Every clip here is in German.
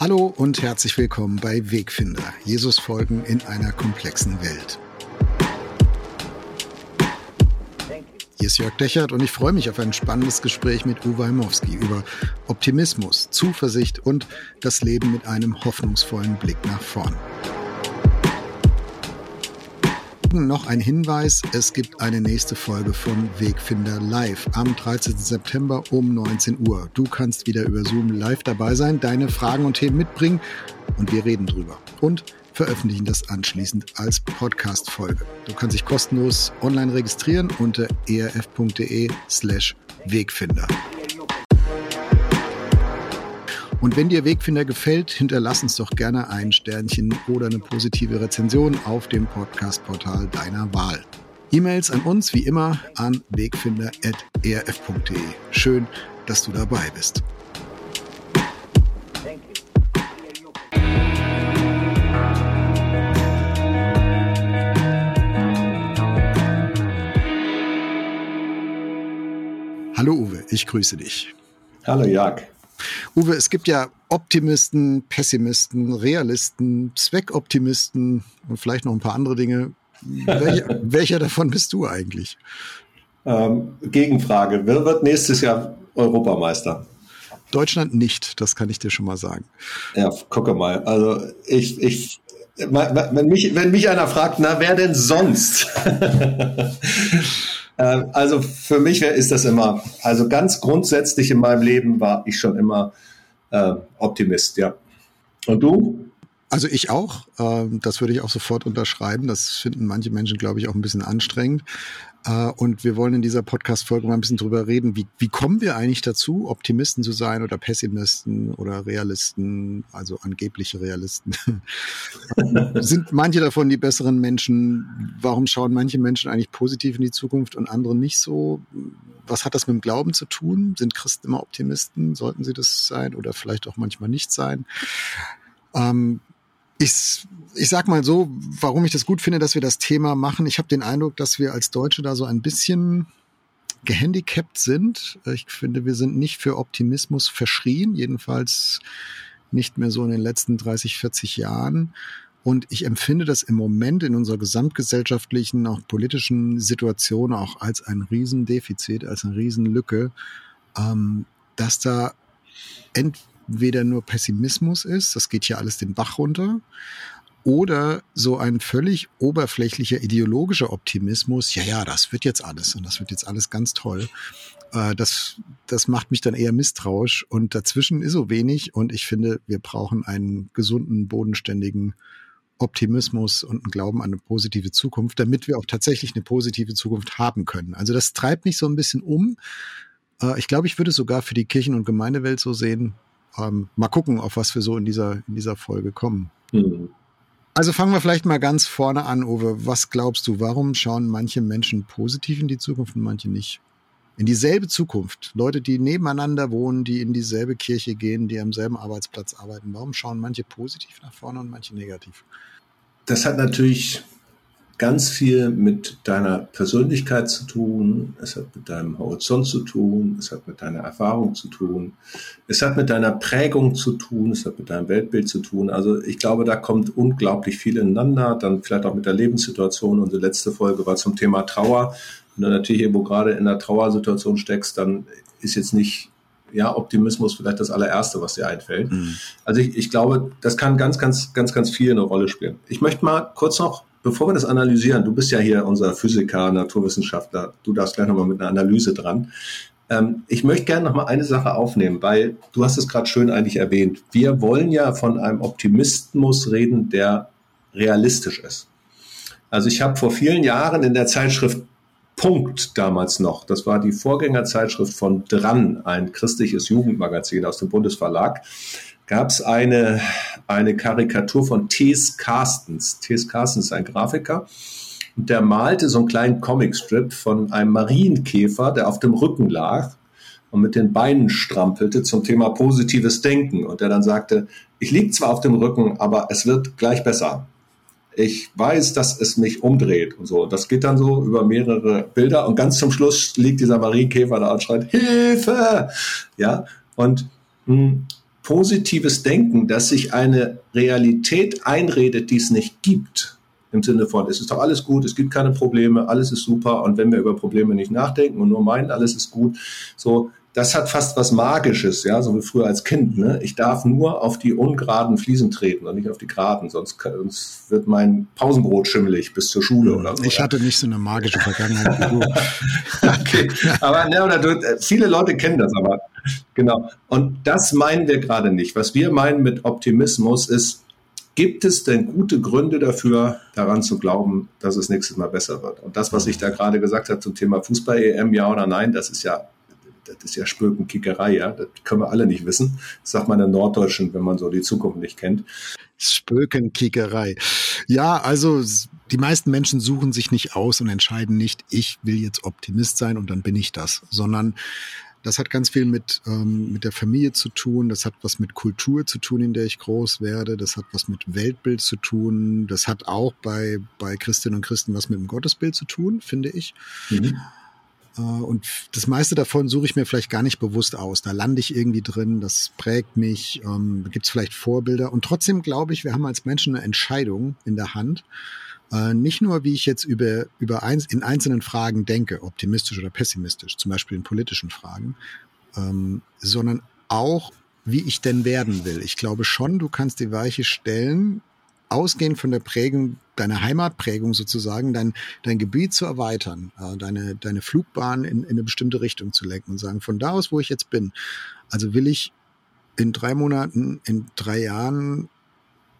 Hallo und herzlich willkommen bei Wegfinder, Jesus folgen in einer komplexen Welt. Hier ist Jörg Dechert und ich freue mich auf ein spannendes Gespräch mit Uwe Heimowski über Optimismus, Zuversicht und das Leben mit einem hoffnungsvollen Blick nach vorn. Noch ein Hinweis, es gibt eine nächste Folge von Wegfinder Live am 13. September um 19 Uhr. Du kannst wieder über Zoom live dabei sein, deine Fragen und Themen mitbringen und wir reden drüber. Und veröffentlichen das anschließend als Podcast-Folge. Du kannst dich kostenlos online registrieren unter erf.de slash Wegfinder. Und wenn dir Wegfinder gefällt, hinterlass uns doch gerne ein Sternchen oder eine positive Rezension auf dem Podcast-Portal deiner Wahl. E-Mails an uns wie immer an wegfinder.erf.de. Schön, dass du dabei bist. Hallo Uwe, ich grüße dich. Hallo Jörg. Uwe, es gibt ja Optimisten, Pessimisten, Realisten, Zweckoptimisten und vielleicht noch ein paar andere Dinge. Welcher, welcher davon bist du eigentlich? Ähm, Gegenfrage. Wer wird nächstes Jahr Europameister? Deutschland nicht, das kann ich dir schon mal sagen. Ja, gucke mal. Also ich, ich, wenn mich, wenn mich einer fragt, na, wer denn sonst? Ähm, also für mich ist das immer, also ganz grundsätzlich in meinem Leben war ich schon immer äh, Optimist, ja. Und du? Also ich auch. Ähm, das würde ich auch sofort unterschreiben. Das finden manche Menschen, glaube ich, auch ein bisschen anstrengend. Äh, und wir wollen in dieser Podcast-Folge mal ein bisschen drüber reden, wie, wie kommen wir eigentlich dazu, Optimisten zu sein oder Pessimisten oder Realisten, also angebliche Realisten. Sind manche davon die besseren Menschen? Warum schauen manche Menschen eigentlich positiv in die Zukunft und andere nicht so? Was hat das mit dem Glauben zu tun? Sind Christen immer Optimisten? Sollten sie das sein oder vielleicht auch manchmal nicht sein? Ähm, ich, ich sag mal so, warum ich das gut finde, dass wir das Thema machen. Ich habe den Eindruck, dass wir als Deutsche da so ein bisschen gehandicapt sind. Ich finde, wir sind nicht für Optimismus verschrien, jedenfalls nicht mehr so in den letzten 30, 40 Jahren. Und ich empfinde das im Moment in unserer gesamtgesellschaftlichen, auch politischen Situation auch als ein Riesendefizit, als eine Riesenlücke, ähm, dass da entweder weder nur Pessimismus ist, das geht hier alles den Bach runter, oder so ein völlig oberflächlicher ideologischer Optimismus, ja, ja, das wird jetzt alles und das wird jetzt alles ganz toll. Äh, das, das macht mich dann eher misstrauisch und dazwischen ist so wenig und ich finde, wir brauchen einen gesunden, bodenständigen Optimismus und einen Glauben an eine positive Zukunft, damit wir auch tatsächlich eine positive Zukunft haben können. Also das treibt mich so ein bisschen um. Äh, ich glaube, ich würde es sogar für die Kirchen- und Gemeindewelt so sehen, ähm, mal gucken, auf was wir so in dieser, in dieser Folge kommen. Mhm. Also fangen wir vielleicht mal ganz vorne an, Uwe. Was glaubst du, warum schauen manche Menschen positiv in die Zukunft und manche nicht? In dieselbe Zukunft. Leute, die nebeneinander wohnen, die in dieselbe Kirche gehen, die am selben Arbeitsplatz arbeiten. Warum schauen manche positiv nach vorne und manche negativ? Das hat natürlich ganz viel mit deiner Persönlichkeit zu tun, es hat mit deinem Horizont zu tun, es hat mit deiner Erfahrung zu tun, es hat mit deiner Prägung zu tun, es hat mit deinem Weltbild zu tun. Also ich glaube, da kommt unglaublich viel ineinander, dann vielleicht auch mit der Lebenssituation. Unsere letzte Folge war zum Thema Trauer. Wenn du natürlich irgendwo gerade in einer Trauersituation steckst, dann ist jetzt nicht ja, Optimismus vielleicht das allererste, was dir einfällt. Mhm. Also ich, ich glaube, das kann ganz, ganz, ganz, ganz viel eine Rolle spielen. Ich möchte mal kurz noch bevor wir das analysieren, du bist ja hier unser Physiker, Naturwissenschaftler, du darfst gleich nochmal mit einer Analyse dran. Ähm, ich möchte gerne nochmal eine Sache aufnehmen, weil du hast es gerade schön eigentlich erwähnt. Wir wollen ja von einem Optimismus reden, der realistisch ist. Also ich habe vor vielen Jahren in der Zeitschrift Punkt damals noch, das war die Vorgängerzeitschrift von Dran, ein christliches Jugendmagazin aus dem Bundesverlag, gab es eine, eine Karikatur von T.S. Carstens. T.S. Carstens ist ein Grafiker. Und der malte so einen kleinen Comicstrip von einem Marienkäfer, der auf dem Rücken lag und mit den Beinen strampelte zum Thema positives Denken. Und der dann sagte, ich liege zwar auf dem Rücken, aber es wird gleich besser. Ich weiß, dass es mich umdreht und so. Das geht dann so über mehrere Bilder und ganz zum Schluss liegt dieser Marienkäfer da und schreit, Hilfe! Ja, und mh, hm, positives Denken, dass sich eine Realität einredet, die es nicht gibt. Im Sinne von, es ist doch alles gut, es gibt keine Probleme, alles ist super. Und wenn wir über Probleme nicht nachdenken und nur meinen, alles ist gut, so, das hat fast was Magisches, ja, so wie früher als Kind. Ne? Ich darf nur auf die ungeraden Fliesen treten und nicht auf die geraden, sonst, sonst wird mein Pausenbrot schimmelig bis zur Schule oder so. Ich hatte nicht so eine magische Vergangenheit okay, aber ne, oder du, viele Leute kennen das aber. Genau. Und das meinen wir gerade nicht. Was wir meinen mit Optimismus ist, gibt es denn gute Gründe dafür, daran zu glauben, dass es nächstes Mal besser wird? Und das, was ich da gerade gesagt habe zum Thema Fußball-EM, ja oder nein, das ist ja das ist ja Spökenkickerei, ja. Das können wir alle nicht wissen. Das sagt man in Norddeutschen, wenn man so die Zukunft nicht kennt. Spökenkickerei. Ja, also die meisten Menschen suchen sich nicht aus und entscheiden nicht, ich will jetzt Optimist sein und dann bin ich das, sondern das hat ganz viel mit, ähm, mit der Familie zu tun, das hat was mit Kultur zu tun, in der ich groß werde, das hat was mit Weltbild zu tun, das hat auch bei, bei Christinnen und Christen was mit dem Gottesbild zu tun, finde ich. Mhm. Äh, und das meiste davon suche ich mir vielleicht gar nicht bewusst aus. Da lande ich irgendwie drin, das prägt mich, ähm, gibt es vielleicht Vorbilder. Und trotzdem glaube ich, wir haben als Menschen eine Entscheidung in der Hand. Äh, nicht nur, wie ich jetzt über, über eins, in einzelnen Fragen denke, optimistisch oder pessimistisch, zum Beispiel in politischen Fragen, ähm, sondern auch, wie ich denn werden will. Ich glaube schon, du kannst die Weiche stellen, ausgehend von der Prägung, deiner Heimatprägung sozusagen, dein, dein Gebiet zu erweitern, äh, deine, deine Flugbahn in, in eine bestimmte Richtung zu lenken und sagen, von da aus, wo ich jetzt bin, also will ich in drei Monaten, in drei Jahren,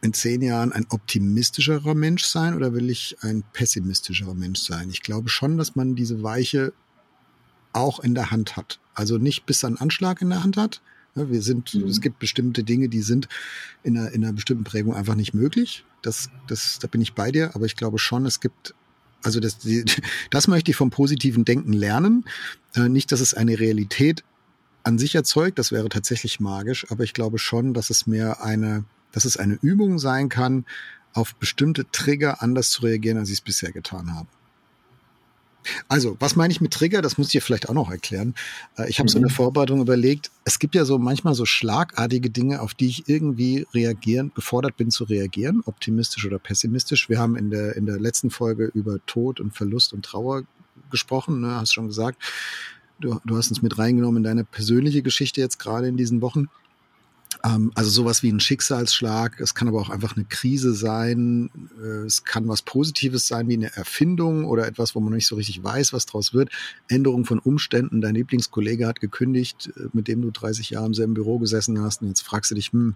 in zehn Jahren ein optimistischerer Mensch sein oder will ich ein pessimistischerer Mensch sein? Ich glaube schon, dass man diese Weiche auch in der Hand hat. Also nicht bis an Anschlag in der Hand hat, wir sind, mhm. es gibt bestimmte Dinge, die sind in einer, in einer bestimmten Prägung einfach nicht möglich. Das, das, da bin ich bei dir, aber ich glaube schon, es gibt, also das, das möchte ich vom positiven Denken lernen. Äh, nicht, dass es eine Realität an sich erzeugt, das wäre tatsächlich magisch, aber ich glaube schon, dass es mehr eine, dass es eine Übung sein kann, auf bestimmte Trigger anders zu reagieren, als ich es bisher getan habe. Also, was meine ich mit Trigger? Das muss ich dir vielleicht auch noch erklären. Äh, ich habe mhm. so eine mhm. Vorbereitung überlegt. Es gibt ja so manchmal so schlagartige Dinge, auf die ich irgendwie reagieren, gefordert bin zu reagieren, optimistisch oder pessimistisch. Wir haben in der, in der letzten Folge über Tod und Verlust und Trauer gesprochen, ne? hast schon gesagt. Du, du hast uns mit reingenommen in deine persönliche Geschichte jetzt gerade in diesen Wochen. Ähm, also sowas wie ein Schicksalsschlag. Es kann aber auch einfach eine Krise sein. Äh, es kann was Positives sein, wie eine Erfindung oder etwas, wo man nicht so richtig weiß, was draus wird. Änderung von Umständen. Dein Lieblingskollege hat gekündigt, äh, mit dem du 30 Jahre im selben Büro gesessen hast. Und jetzt fragst du dich, hm,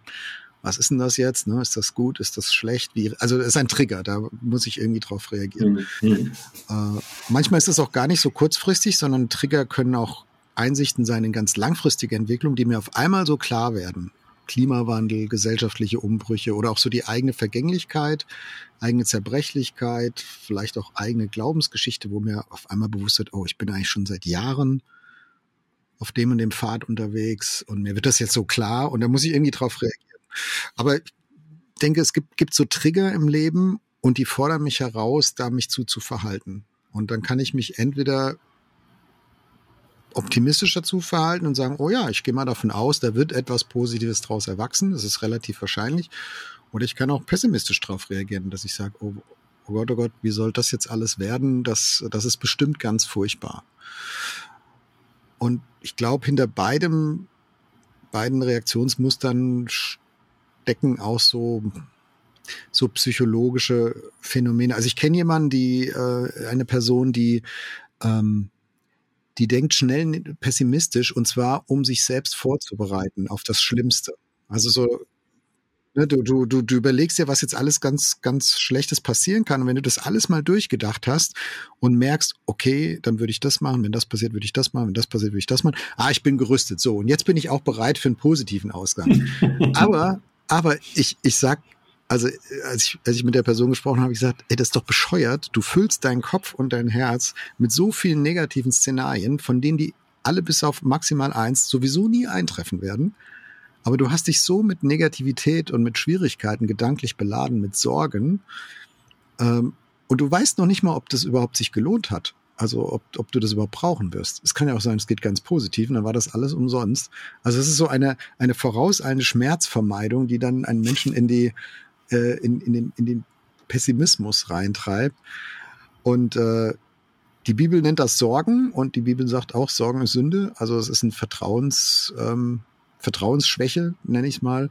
was ist denn das jetzt? Ne? Ist das gut? Ist das schlecht? Wie, also es ist ein Trigger, da muss ich irgendwie drauf reagieren. Mhm. Äh, manchmal ist es auch gar nicht so kurzfristig, sondern Trigger können auch Einsichten sein in ganz langfristige Entwicklung, die mir auf einmal so klar werden. Klimawandel, gesellschaftliche Umbrüche oder auch so die eigene Vergänglichkeit, eigene Zerbrechlichkeit, vielleicht auch eigene Glaubensgeschichte, wo mir auf einmal bewusst wird, oh, ich bin eigentlich schon seit Jahren auf dem und dem Pfad unterwegs und mir wird das jetzt so klar und da muss ich irgendwie drauf reagieren. Aber ich denke, es gibt, gibt so Trigger im Leben und die fordern mich heraus, da mich zu, zu verhalten. Und dann kann ich mich entweder optimistisch dazu verhalten und sagen, oh ja, ich gehe mal davon aus, da wird etwas Positives draus erwachsen, das ist relativ wahrscheinlich. Oder ich kann auch pessimistisch darauf reagieren, dass ich sage, oh, oh Gott, oh Gott, wie soll das jetzt alles werden? Das, das ist bestimmt ganz furchtbar. Und ich glaube, hinter beidem, beiden Reaktionsmustern stecken auch so so psychologische Phänomene. Also ich kenne jemanden, die äh, eine Person, die ähm, die denkt schnell pessimistisch und zwar, um sich selbst vorzubereiten auf das Schlimmste. Also so, ne, du, du, du, du überlegst dir, was jetzt alles ganz, ganz Schlechtes passieren kann. Und wenn du das alles mal durchgedacht hast und merkst, okay, dann würde ich das machen, wenn das passiert, würde ich das machen, wenn das passiert, würde ich das machen. Ah, ich bin gerüstet. So, und jetzt bin ich auch bereit für einen positiven Ausgang. aber, aber ich, ich sag also als ich, als ich mit der Person gesprochen habe, habe ich gesagt, ey, das ist doch bescheuert. Du füllst deinen Kopf und dein Herz mit so vielen negativen Szenarien, von denen die alle bis auf maximal eins sowieso nie eintreffen werden. Aber du hast dich so mit Negativität und mit Schwierigkeiten gedanklich beladen, mit Sorgen. Ähm, und du weißt noch nicht mal, ob das überhaupt sich gelohnt hat. Also ob, ob du das überhaupt brauchen wirst. Es kann ja auch sein, es geht ganz positiv und dann war das alles umsonst. Also es ist so eine, eine vorauseilende Schmerzvermeidung, die dann einen Menschen in die, äh, in, in, den, in den Pessimismus reintreibt. Und äh, die Bibel nennt das Sorgen und die Bibel sagt auch, Sorgen ist Sünde. Also es ist ein Vertrauens, ähm, Vertrauensschwäche, nenne ich mal.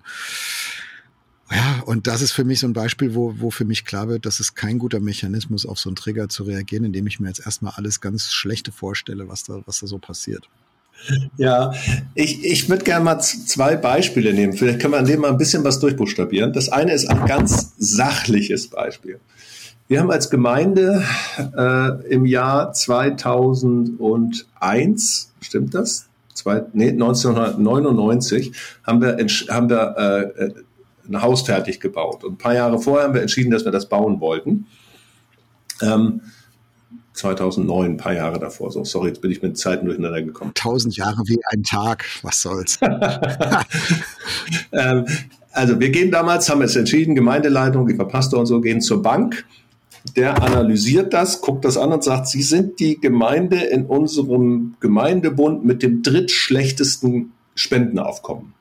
Ja, und das ist für mich so ein Beispiel, wo, wo für mich klar wird, dass es kein guter Mechanismus auf so einen Trigger zu reagieren, indem ich mir jetzt erstmal alles ganz Schlechte vorstelle, was da, was da so passiert. Ja, ich, ich würde gerne mal zwei Beispiele nehmen. Vielleicht können wir an dem mal ein bisschen was durchbuchstabieren. Das eine ist ein ganz sachliches Beispiel. Wir haben als Gemeinde äh, im Jahr 2001, stimmt das? Zwei, nee, 1999 haben wir, haben wir äh, ein Haus fertig gebaut. Und ein paar Jahre vorher haben wir entschieden, dass wir das bauen wollten. Ähm, 2009, ein paar Jahre davor. So, sorry, jetzt bin ich mit Zeiten durcheinander gekommen. Tausend Jahre wie ein Tag, was soll's. ähm, also wir gehen damals, haben jetzt entschieden, Gemeindeleitung, die Pastor und so gehen zur Bank. Der analysiert das, guckt das an und sagt, Sie sind die Gemeinde in unserem Gemeindebund mit dem drittschlechtesten Spendenaufkommen.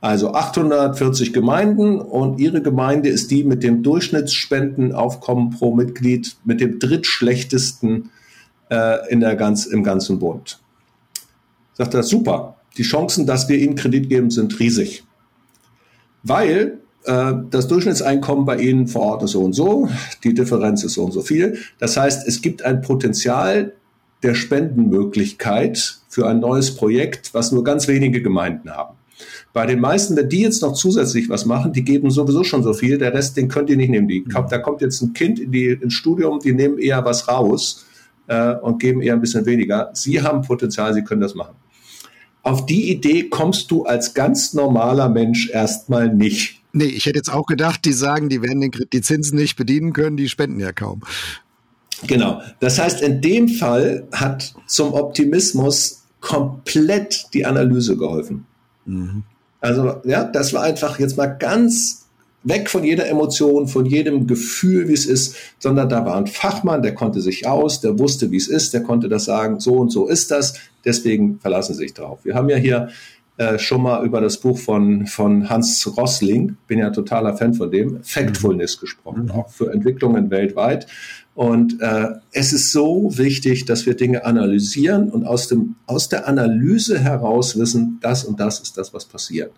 Also 840 Gemeinden und Ihre Gemeinde ist die mit dem Durchschnittsspendenaufkommen pro Mitglied mit dem drittschlechtesten äh, in der ganz, im ganzen Bund. Sagt er, super. Die Chancen, dass wir Ihnen Kredit geben, sind riesig. Weil äh, das Durchschnittseinkommen bei Ihnen vor Ort ist so und so, die Differenz ist so und so viel. Das heißt, es gibt ein Potenzial der Spendenmöglichkeit für ein neues Projekt, was nur ganz wenige Gemeinden haben. Bei den meisten, wenn die jetzt noch zusätzlich was machen, die geben sowieso schon so viel, der Rest, den könnt ihr nicht nehmen. Die, da kommt jetzt ein Kind in die, ins Studium, die nehmen eher was raus äh, und geben eher ein bisschen weniger. Sie haben Potenzial, sie können das machen. Auf die Idee kommst du als ganz normaler Mensch erstmal nicht. Nee, ich hätte jetzt auch gedacht, die sagen, die werden den, die Zinsen nicht bedienen können, die spenden ja kaum. Genau. Das heißt, in dem Fall hat zum Optimismus komplett die Analyse geholfen. Mhm. Also ja, das war einfach jetzt mal ganz weg von jeder Emotion, von jedem Gefühl, wie es ist, sondern da war ein Fachmann, der konnte sich aus, der wusste, wie es ist, der konnte das sagen, so und so ist das, deswegen verlassen Sie sich drauf. Wir haben ja hier äh, schon mal über das Buch von, von Hans Rossling, bin ja totaler Fan von dem, Factfulness mhm. gesprochen, mhm. auch für Entwicklungen weltweit. Und äh, es ist so wichtig, dass wir Dinge analysieren und aus, dem, aus der Analyse heraus wissen, das und das ist das, was passiert.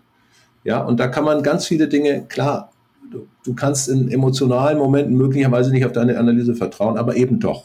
Ja, und da kann man ganz viele Dinge, klar, du, du kannst in emotionalen Momenten möglicherweise nicht auf deine Analyse vertrauen, aber eben doch.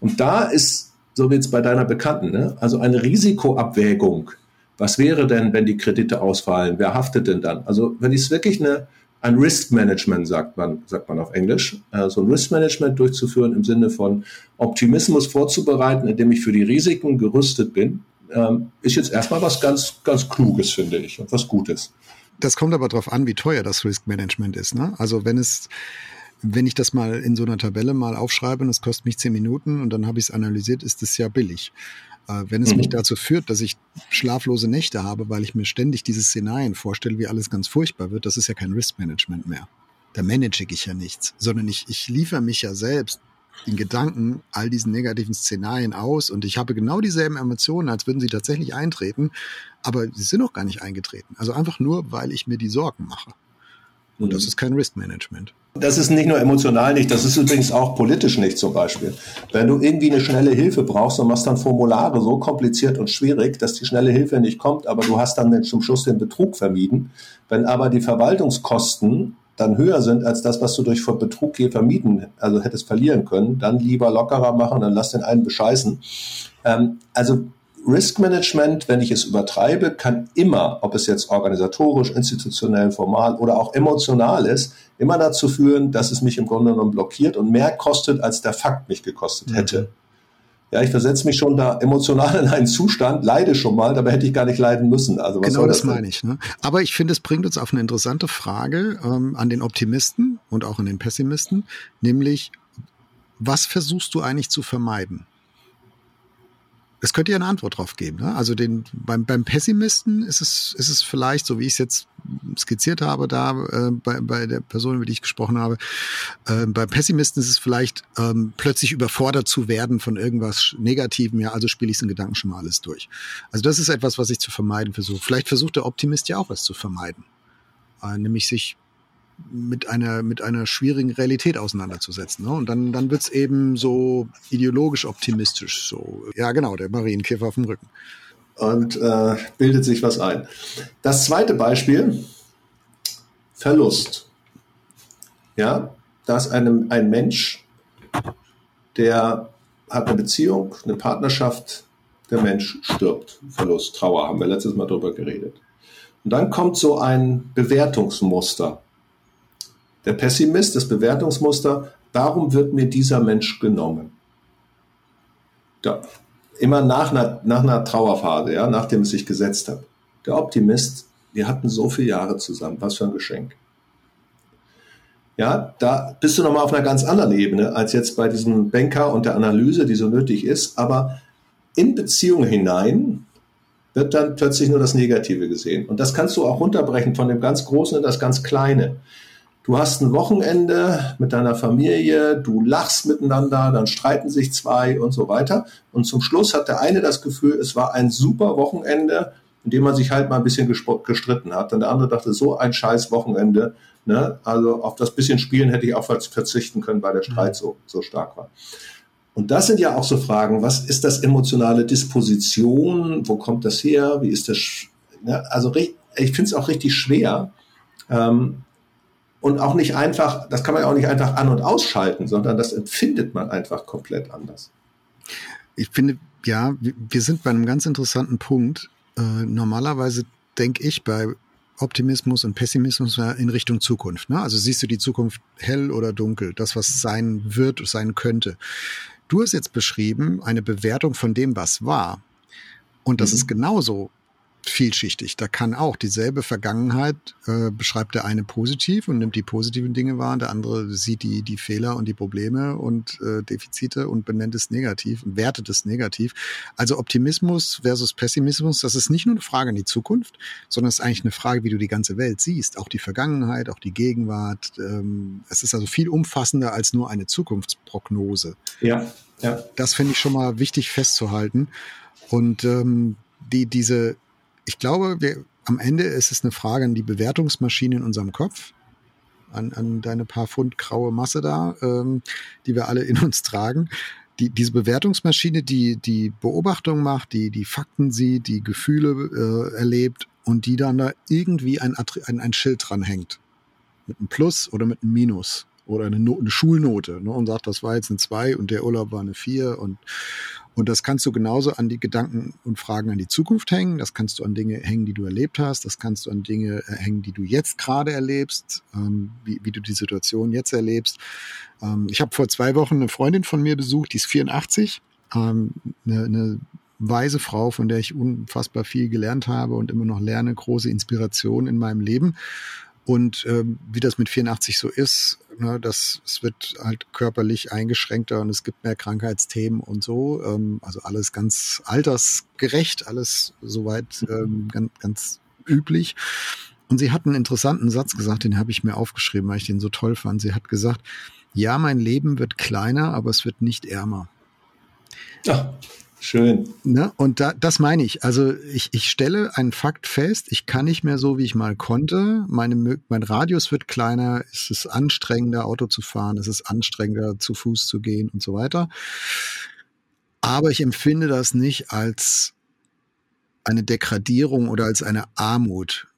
Und da ist, so wie jetzt bei deiner Bekannten, ne, also eine Risikoabwägung. Was wäre denn, wenn die Kredite ausfallen? Wer haftet denn dann? Also wenn es wirklich eine ein Risk Management, sagt man, sagt man auf Englisch, äh, so ein Risk Management durchzuführen im Sinne von Optimismus vorzubereiten, indem ich für die Risiken gerüstet bin, ähm, ist jetzt erstmal was ganz, ganz Kluges, finde ich, und was Gutes. Das kommt aber darauf an, wie teuer das Risk Management ist. Ne? Also wenn es wenn ich das mal in so einer Tabelle mal aufschreibe und es kostet mich zehn Minuten und dann habe ich es analysiert, ist es ja billig. Äh, wenn es mhm. mich dazu führt, dass ich schlaflose Nächte habe, weil ich mir ständig diese Szenarien vorstelle, wie alles ganz furchtbar wird, das ist ja kein Risk-Management mehr. Da manage ich ja nichts, sondern ich, ich liefere mich ja selbst in Gedanken all diesen negativen Szenarien aus und ich habe genau dieselben Emotionen, als würden sie tatsächlich eintreten, aber sie sind auch gar nicht eingetreten. Also einfach nur, weil ich mir die Sorgen mache. Und das mhm. ist kein Risk Management. Das ist nicht nur emotional nicht, das ist übrigens auch politisch nicht zum Beispiel. Wenn du irgendwie eine schnelle Hilfe brauchst und machst dann Formulare so kompliziert und schwierig, dass die schnelle Hilfe nicht kommt, aber du hast dann zum Schluss den Betrug vermieden. Wenn aber die Verwaltungskosten dann höher sind als das, was du durch Betrug hier vermieden, also hättest verlieren können, dann lieber lockerer machen, dann lass den einen bescheißen. Ähm, also Risk Management, wenn ich es übertreibe, kann immer, ob es jetzt organisatorisch, institutionell, formal oder auch emotional ist, immer dazu führen, dass es mich im Grunde genommen blockiert und mehr kostet, als der Fakt mich gekostet hätte. Mhm. Ja, ich versetze mich schon da emotional in einen Zustand, leide schon mal, dabei hätte ich gar nicht leiden müssen. Also was genau das, das meine ich. Ne? Aber ich finde, es bringt uns auf eine interessante Frage ähm, an den Optimisten und auch an den Pessimisten, nämlich was versuchst du eigentlich zu vermeiden? Das könnt ihr eine Antwort drauf geben. Ne? Also den, beim, beim Pessimisten ist es, ist es vielleicht, so wie ich es jetzt skizziert habe, da äh, bei, bei der Person, über die ich gesprochen habe, äh, beim Pessimisten ist es vielleicht ähm, plötzlich überfordert zu werden von irgendwas Negativem, ja, also spiele ich es in Gedanken schon mal alles durch. Also das ist etwas, was ich zu vermeiden versuche. Vielleicht versucht der Optimist ja auch was zu vermeiden. Äh, nämlich sich mit einer, mit einer schwierigen Realität auseinanderzusetzen. Ne? Und dann, dann wird's eben so ideologisch optimistisch. So, ja, genau, der Marienkäfer auf dem Rücken. Und äh, bildet sich was ein. Das zweite Beispiel, Verlust. Ja, da ist ein, ein Mensch, der hat eine Beziehung, eine Partnerschaft, der Mensch stirbt. Verlust, Trauer, haben wir letztes Mal drüber geredet. Und dann kommt so ein Bewertungsmuster der Pessimist, das Bewertungsmuster, warum wird mir dieser Mensch genommen? Da, immer nach einer, nach einer Trauerphase, ja, nachdem es sich gesetzt hat. Der Optimist, wir hatten so viele Jahre zusammen, was für ein Geschenk. Ja, da bist du nochmal auf einer ganz anderen Ebene als jetzt bei diesem Banker und der Analyse, die so nötig ist. Aber in Beziehungen hinein wird dann plötzlich nur das Negative gesehen. Und das kannst du auch runterbrechen von dem ganz Großen in das ganz Kleine. Du hast ein Wochenende mit deiner Familie, du lachst miteinander, dann streiten sich zwei und so weiter. Und zum Schluss hat der eine das Gefühl, es war ein super Wochenende, in dem man sich halt mal ein bisschen gestritten hat. Und der andere dachte, so ein scheiß Wochenende. Ne? Also auf das bisschen Spielen hätte ich auch verzichten können, weil der Streit mhm. so, so stark war. Und das sind ja auch so Fragen, was ist das emotionale Disposition? Wo kommt das her? Wie ist das? Ne? Also ich finde es auch richtig schwer, ähm, und auch nicht einfach, das kann man ja auch nicht einfach an- und ausschalten, sondern das empfindet man einfach komplett anders. Ich finde, ja, wir sind bei einem ganz interessanten Punkt. Äh, normalerweise denke ich bei Optimismus und Pessimismus in Richtung Zukunft. Ne? Also siehst du die Zukunft hell oder dunkel, das, was sein wird, sein könnte. Du hast jetzt beschrieben eine Bewertung von dem, was war. Und das mhm. ist genauso vielschichtig. Da kann auch dieselbe Vergangenheit äh, beschreibt der eine positiv und nimmt die positiven Dinge wahr, der andere sieht die, die Fehler und die Probleme und äh, Defizite und benennt es negativ und wertet es negativ. Also Optimismus versus Pessimismus, das ist nicht nur eine Frage an die Zukunft, sondern es ist eigentlich eine Frage, wie du die ganze Welt siehst. Auch die Vergangenheit, auch die Gegenwart. Ähm, es ist also viel umfassender als nur eine Zukunftsprognose. Ja, ja. Das finde ich schon mal wichtig festzuhalten. Und ähm, die, diese ich glaube, wir, am Ende ist es eine Frage an die Bewertungsmaschine in unserem Kopf, an, an deine paar Pfund graue Masse da, ähm, die wir alle in uns tragen. Die, diese Bewertungsmaschine, die die Beobachtung macht, die die Fakten sieht, die Gefühle äh, erlebt und die dann da irgendwie ein, ein, ein Schild dranhängt. Mit einem Plus oder mit einem Minus oder eine, no eine Schulnote ne, und sagt, das war jetzt eine 2 und der Urlaub war eine 4 und, und das kannst du genauso an die Gedanken und Fragen an die Zukunft hängen, das kannst du an Dinge hängen, die du erlebt hast, das kannst du an Dinge äh, hängen, die du jetzt gerade erlebst, ähm, wie, wie du die Situation jetzt erlebst. Ähm, ich habe vor zwei Wochen eine Freundin von mir besucht, die ist 84, ähm, eine, eine weise Frau, von der ich unfassbar viel gelernt habe und immer noch lerne, große Inspiration in meinem Leben. Und ähm, wie das mit 84 so ist, ne, das, es wird halt körperlich eingeschränkter und es gibt mehr Krankheitsthemen und so. Ähm, also alles ganz altersgerecht, alles soweit ähm, ganz, ganz üblich. Und sie hat einen interessanten Satz gesagt, den habe ich mir aufgeschrieben, weil ich den so toll fand. Sie hat gesagt, ja, mein Leben wird kleiner, aber es wird nicht ärmer. Ja, Schön. Ne? Und da, das meine ich. Also ich, ich stelle einen Fakt fest, ich kann nicht mehr so, wie ich mal konnte. Meine, mein Radius wird kleiner, es ist anstrengender, Auto zu fahren, es ist anstrengender, zu Fuß zu gehen und so weiter. Aber ich empfinde das nicht als eine Degradierung oder als eine Armut.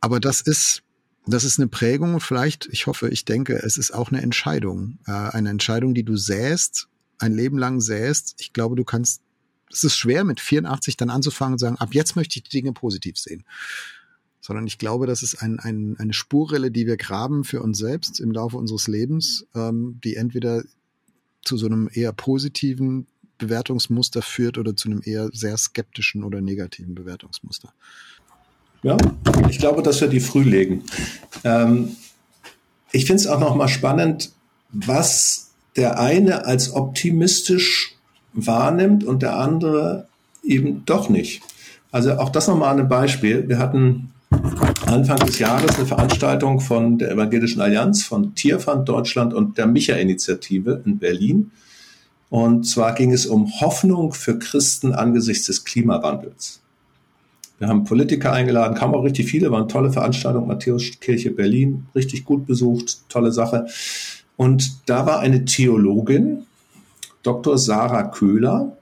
Aber das ist, das ist eine Prägung und vielleicht, ich hoffe, ich denke, es ist auch eine Entscheidung. Äh, eine Entscheidung, die du säst ein Leben lang säst, ich glaube, du kannst, es ist schwer mit 84 dann anzufangen und sagen, ab jetzt möchte ich die Dinge positiv sehen. Sondern ich glaube, das ist ein, ein, eine Spurrille, die wir graben für uns selbst im Laufe unseres Lebens, ähm, die entweder zu so einem eher positiven Bewertungsmuster führt oder zu einem eher sehr skeptischen oder negativen Bewertungsmuster. Ja, ich glaube, dass wir die früh legen. Ähm, ich finde es auch nochmal spannend, was der eine als optimistisch wahrnimmt und der andere eben doch nicht. Also auch das nochmal ein Beispiel. Wir hatten Anfang des Jahres eine Veranstaltung von der Evangelischen Allianz, von Tierfand Deutschland und der Micha-Initiative in Berlin. Und zwar ging es um Hoffnung für Christen angesichts des Klimawandels. Wir haben Politiker eingeladen, kamen auch richtig viele, war eine tolle Veranstaltung, Matthäuskirche Berlin, richtig gut besucht, tolle Sache. Und da war eine Theologin, Dr. Sarah Köhler,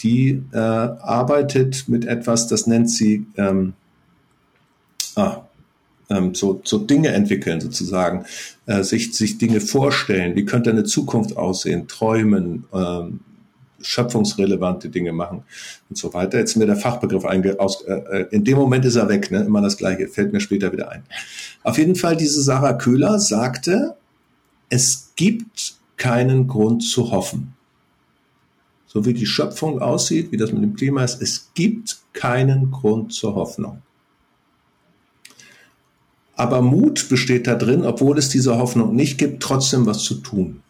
die äh, arbeitet mit etwas, das nennt sie ähm, ah, ähm, so, so Dinge entwickeln sozusagen, äh, sich, sich Dinge vorstellen, wie könnte eine Zukunft aussehen, träumen, ähm, schöpfungsrelevante Dinge machen und so weiter. Jetzt ist mir der Fachbegriff einge aus, äh, äh, in dem Moment ist er weg, ne? immer das gleiche, fällt mir später wieder ein. Auf jeden Fall, diese Sarah Köhler sagte, es gibt keinen Grund zu hoffen. So wie die Schöpfung aussieht, wie das mit dem Klima ist, es gibt keinen Grund zur Hoffnung. Aber Mut besteht da drin, obwohl es diese Hoffnung nicht gibt, trotzdem was zu tun.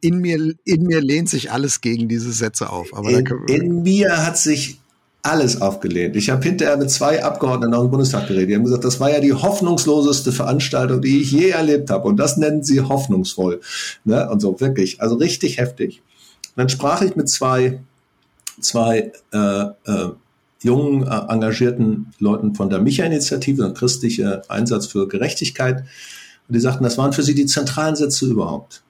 In mir, in mir lehnt sich alles gegen diese Sätze auf. Aber in, in mir hat sich alles aufgelehnt. Ich habe hinterher mit zwei Abgeordneten aus dem Bundestag geredet. Die haben gesagt, das war ja die hoffnungsloseste Veranstaltung, die ich je erlebt habe. Und das nennen sie hoffnungsvoll. Ne? Und so wirklich. Also richtig heftig. Und dann sprach ich mit zwei, zwei äh, äh, jungen, äh, engagierten Leuten von der Micha-Initiative, ein christlicher Einsatz für Gerechtigkeit. Und die sagten, das waren für sie die zentralen Sätze überhaupt.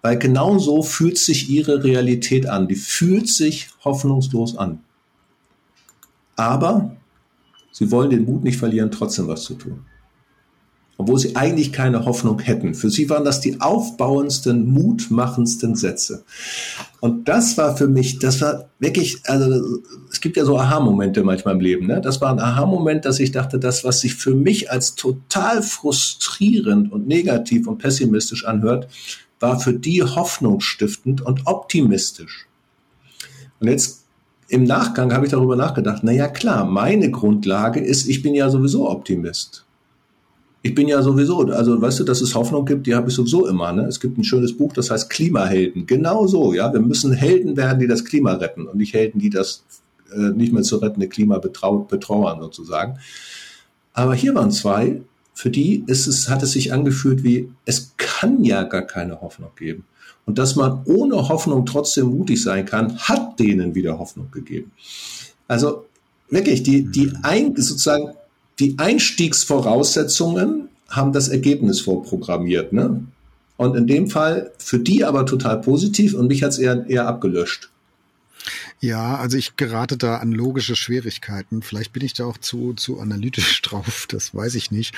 Weil genau so fühlt sich ihre Realität an. Die fühlt sich hoffnungslos an. Aber sie wollen den Mut nicht verlieren, trotzdem was zu tun obwohl sie eigentlich keine Hoffnung hätten. Für sie waren das die aufbauendsten, mutmachendsten Sätze. Und das war für mich, das war wirklich, also es gibt ja so Aha-Momente manchmal im Leben. Ne? Das war ein Aha-Moment, dass ich dachte, das, was sich für mich als total frustrierend und negativ und pessimistisch anhört, war für die hoffnungsstiftend und optimistisch. Und jetzt im Nachgang habe ich darüber nachgedacht, na ja klar, meine Grundlage ist, ich bin ja sowieso Optimist ich bin ja sowieso, also weißt du, dass es Hoffnung gibt, die habe ich sowieso immer. Ne? Es gibt ein schönes Buch, das heißt Klimahelden. Genau so, ja. Wir müssen Helden werden, die das Klima retten und nicht Helden, die das äh, nicht mehr zu rettende Klima betrauern sozusagen. Aber hier waren zwei, für die ist es, hat es sich angefühlt wie, es kann ja gar keine Hoffnung geben. Und dass man ohne Hoffnung trotzdem mutig sein kann, hat denen wieder Hoffnung gegeben. Also wirklich, die, die mhm. ein, sozusagen die Einstiegsvoraussetzungen haben das Ergebnis vorprogrammiert. Ne? Und in dem Fall für die aber total positiv und mich hat es eher, eher abgelöscht. Ja, also ich gerate da an logische Schwierigkeiten. Vielleicht bin ich da auch zu, zu analytisch drauf, das weiß ich nicht.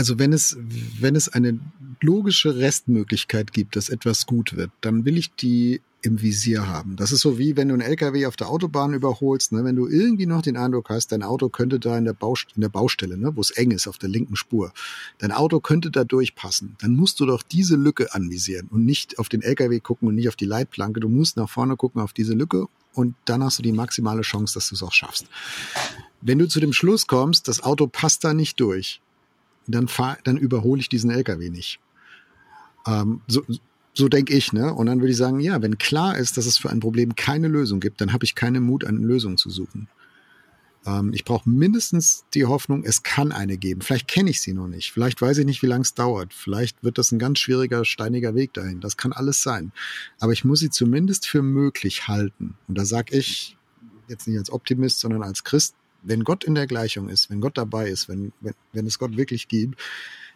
Also wenn es, wenn es eine logische Restmöglichkeit gibt, dass etwas gut wird, dann will ich die im Visier haben. Das ist so wie wenn du einen LKW auf der Autobahn überholst, ne? wenn du irgendwie noch den Eindruck hast, dein Auto könnte da in der, Baust in der Baustelle, ne? wo es eng ist, auf der linken Spur, dein Auto könnte da durchpassen, dann musst du doch diese Lücke anvisieren und nicht auf den LKW gucken und nicht auf die Leitplanke. Du musst nach vorne gucken auf diese Lücke und dann hast du die maximale Chance, dass du es auch schaffst. Wenn du zu dem Schluss kommst, das Auto passt da nicht durch, dann fahr, dann überhole ich diesen LKW nicht. Ähm, so, so denke ich, ne? Und dann würde ich sagen, ja, wenn klar ist, dass es für ein Problem keine Lösung gibt, dann habe ich keinen Mut, eine Lösung zu suchen. Ähm, ich brauche mindestens die Hoffnung, es kann eine geben. Vielleicht kenne ich sie noch nicht. Vielleicht weiß ich nicht, wie lange es dauert. Vielleicht wird das ein ganz schwieriger, steiniger Weg dahin. Das kann alles sein. Aber ich muss sie zumindest für möglich halten. Und da sage ich, jetzt nicht als Optimist, sondern als Christ, wenn Gott in der Gleichung ist, wenn Gott dabei ist, wenn, wenn, wenn es Gott wirklich gibt,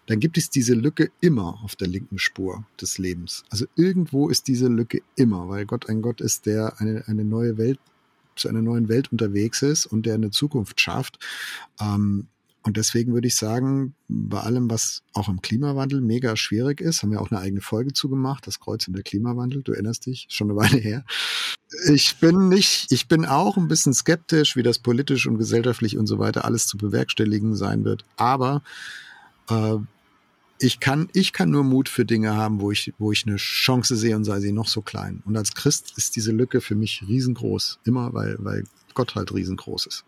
dann gibt es diese Lücke immer auf der linken Spur des Lebens. Also irgendwo ist diese Lücke immer, weil Gott ein Gott ist, der eine, eine neue Welt, zu einer neuen Welt unterwegs ist und der eine Zukunft schafft. Ähm, und deswegen würde ich sagen, bei allem, was auch im Klimawandel mega schwierig ist, haben wir auch eine eigene Folge zugemacht, das Kreuz in der Klimawandel, du erinnerst dich, schon eine Weile her. Ich bin nicht, ich bin auch ein bisschen skeptisch, wie das politisch und gesellschaftlich und so weiter alles zu bewerkstelligen sein wird. Aber äh, ich kann, ich kann nur Mut für Dinge haben, wo ich, wo ich eine Chance sehe und sei sie noch so klein. Und als Christ ist diese Lücke für mich riesengroß. Immer, weil, weil Gott halt riesengroß ist.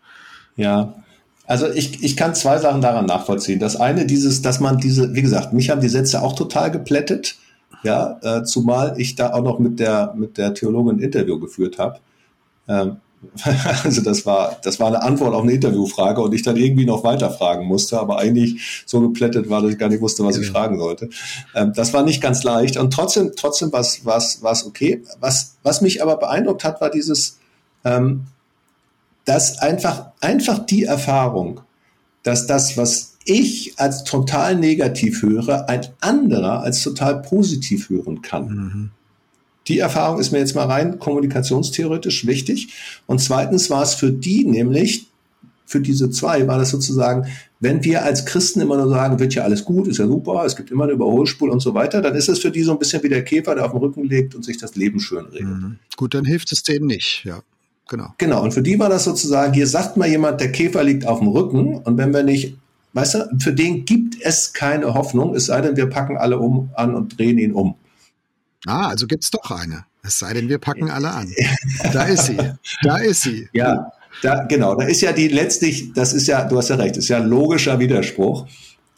Ja. Also ich, ich kann zwei Sachen daran nachvollziehen. Das eine, dieses, dass man diese, wie gesagt, mich haben die Sätze auch total geplättet. Ja, äh, zumal ich da auch noch mit der, mit der Theologin ein Interview geführt habe. Ähm, also das war, das war eine Antwort auf eine Interviewfrage und ich dann irgendwie noch weiter fragen musste, aber eigentlich so geplättet war, dass ich gar nicht wusste, was ja. ich fragen sollte. Ähm, das war nicht ganz leicht und trotzdem, trotzdem war es was, was okay. Was, was mich aber beeindruckt hat, war dieses, ähm, dass einfach, einfach die Erfahrung, dass das, was ich als total negativ höre, ein anderer als total positiv hören kann. Mhm. Die Erfahrung ist mir jetzt mal rein kommunikationstheoretisch wichtig. Und zweitens war es für die nämlich, für diese zwei war das sozusagen, wenn wir als Christen immer nur sagen, wird ja alles gut, ist ja super, es gibt immer eine Überholspur und so weiter, dann ist es für die so ein bisschen wie der Käfer, der auf dem Rücken legt und sich das Leben schön redet. Mhm. Gut, dann hilft es denen nicht, ja. Genau. Genau. Und für die war das sozusagen, hier sagt mal jemand, der Käfer liegt auf dem Rücken und wenn wir nicht, weißt du, für den gibt es keine Hoffnung, es sei denn, wir packen alle um an und drehen ihn um. Ah, also gibt es doch eine. Es sei denn, wir packen alle an. Da ist sie. Da ist sie. Ja, da, genau. Da ist ja die letztlich, das ist ja, du hast ja recht, ist ja ein logischer Widerspruch,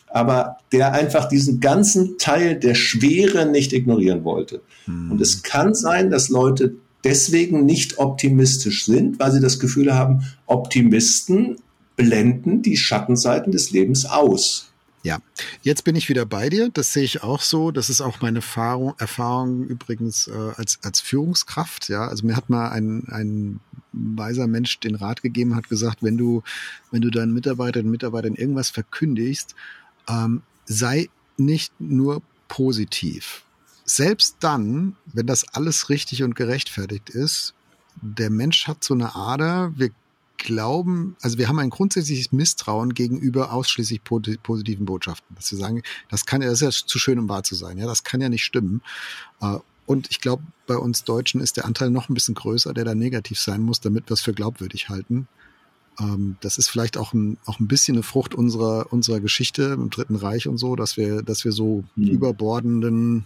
aber der einfach diesen ganzen Teil der Schwere nicht ignorieren wollte. Hm. Und es kann sein, dass Leute deswegen nicht optimistisch sind, weil sie das Gefühl haben, Optimisten blenden die Schattenseiten des Lebens aus. Ja, jetzt bin ich wieder bei dir. Das sehe ich auch so. Das ist auch meine Erfahrung, Erfahrung übrigens äh, als, als Führungskraft. Ja, also mir hat mal ein, ein weiser Mensch den Rat gegeben, hat gesagt, wenn du, wenn du deinen Mitarbeiterinnen und Mitarbeitern irgendwas verkündigst, ähm, sei nicht nur positiv. Selbst dann, wenn das alles richtig und gerechtfertigt ist, der Mensch hat so eine Ader, wir glauben, also wir haben ein grundsätzliches Misstrauen gegenüber ausschließlich positiven Botschaften. Dass wir sagen, das kann ja, das ist ja zu schön, um wahr zu sein. Ja, das kann ja nicht stimmen. Äh, und ich glaube, bei uns Deutschen ist der Anteil noch ein bisschen größer, der da negativ sein muss, damit wir es für glaubwürdig halten. Ähm, das ist vielleicht auch ein, auch ein bisschen eine Frucht unserer, unserer Geschichte im Dritten Reich und so, dass wir, dass wir so mhm. überbordenden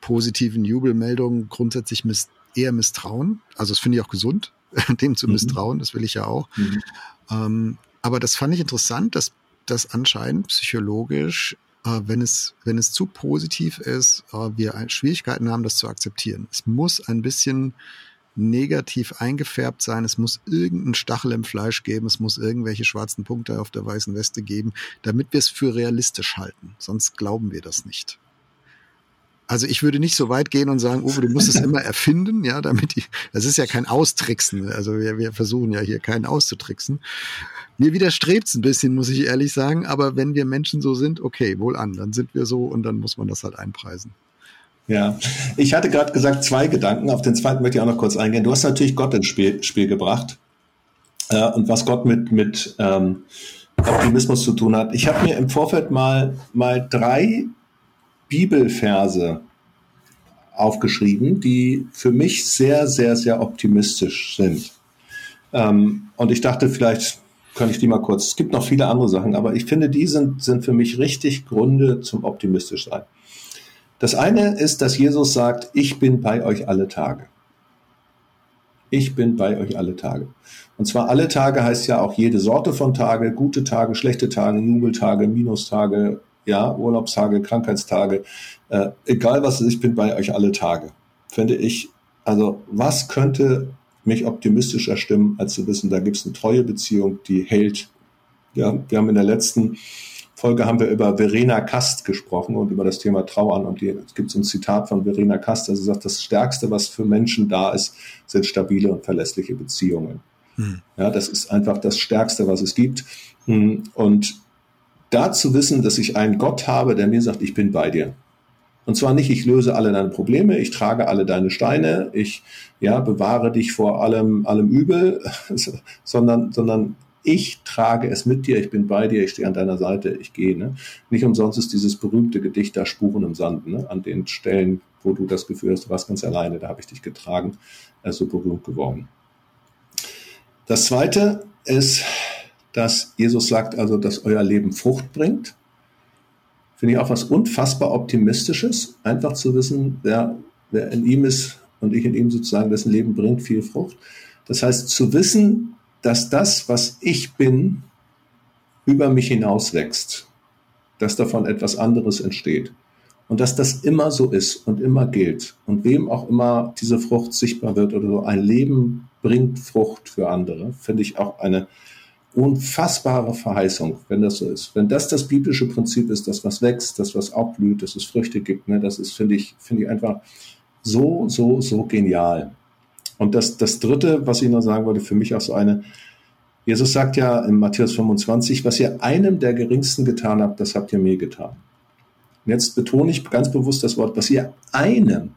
positiven Jubelmeldungen grundsätzlich miss eher misstrauen. Also das finde ich auch gesund, dem zu mhm. misstrauen, das will ich ja auch. Mhm. Ähm, aber das fand ich interessant, dass das anscheinend psychologisch, äh, wenn, es, wenn es zu positiv ist, äh, wir Schwierigkeiten haben, das zu akzeptieren. Es muss ein bisschen negativ eingefärbt sein, es muss irgendeinen Stachel im Fleisch geben, es muss irgendwelche schwarzen Punkte auf der weißen Weste geben, damit wir es für realistisch halten. Sonst glauben wir das nicht. Also ich würde nicht so weit gehen und sagen, Uwe, du musst es immer erfinden, ja, damit die, das ist ja kein Austricksen. Also wir, wir versuchen ja hier keinen auszutricksen. Mir widerstrebt es ein bisschen, muss ich ehrlich sagen, aber wenn wir Menschen so sind, okay, wohl an, dann sind wir so und dann muss man das halt einpreisen. Ja, ich hatte gerade gesagt, zwei Gedanken. Auf den zweiten möchte ich auch noch kurz eingehen. Du hast natürlich Gott ins Spiel, Spiel gebracht äh, und was Gott mit, mit ähm, Optimismus zu tun hat. Ich habe mir im Vorfeld mal, mal drei Bibelverse aufgeschrieben, die für mich sehr, sehr, sehr optimistisch sind. Ähm, und ich dachte, vielleicht kann ich die mal kurz. Es gibt noch viele andere Sachen, aber ich finde, die sind, sind für mich richtig Gründe zum optimistisch sein. Das eine ist, dass Jesus sagt, ich bin bei euch alle Tage. Ich bin bei euch alle Tage. Und zwar alle Tage heißt ja auch jede Sorte von Tage, gute Tage, schlechte Tage, Jubeltage, Minustage, ja, Urlaubstage, Krankheitstage, äh, egal was es ist, ich bin bei euch alle Tage. Finde ich, also was könnte mich optimistischer stimmen, als zu wissen, da gibt es eine treue Beziehung, die hält. Ja, wir haben in der letzten Folge haben wir über Verena Kast gesprochen und über das Thema Trauern. Und es gibt so ein Zitat von Verena Kast, also sagt, das Stärkste, was für Menschen da ist, sind stabile und verlässliche Beziehungen. Hm. Ja, das ist einfach das Stärkste, was es gibt. Hm, und da zu wissen, dass ich einen Gott habe, der mir sagt, ich bin bei dir. Und zwar nicht, ich löse alle deine Probleme, ich trage alle deine Steine, ich ja, bewahre dich vor allem, allem Übel, sondern, sondern ich trage es mit dir, ich bin bei dir, ich stehe an deiner Seite, ich gehe. Ne? Nicht umsonst ist dieses berühmte Gedicht da Spuren im Sand, ne? an den Stellen, wo du das Gefühl hast, du warst ganz alleine, da habe ich dich getragen, ist so berühmt geworden. Das zweite ist, dass Jesus sagt also, dass euer Leben Frucht bringt. Finde ich auch was unfassbar Optimistisches, einfach zu wissen, wer, wer in ihm ist und ich in ihm sozusagen, dessen Leben bringt viel Frucht. Das heißt, zu wissen, dass das, was ich bin, über mich hinaus wächst, dass davon etwas anderes entsteht. Und dass das immer so ist und immer gilt. Und wem auch immer diese Frucht sichtbar wird oder so, ein Leben bringt Frucht für andere, finde ich auch eine unfassbare Verheißung, wenn das so ist. Wenn das das biblische Prinzip ist, das was wächst, das was auch blüht, dass es Früchte gibt, ne, das ist, finde ich, finde ich einfach so, so, so genial. Und das, das dritte, was ich noch sagen wollte, für mich auch so eine, Jesus sagt ja in Matthäus 25, was ihr einem der geringsten getan habt, das habt ihr mir getan. Und jetzt betone ich ganz bewusst das Wort, was ihr einem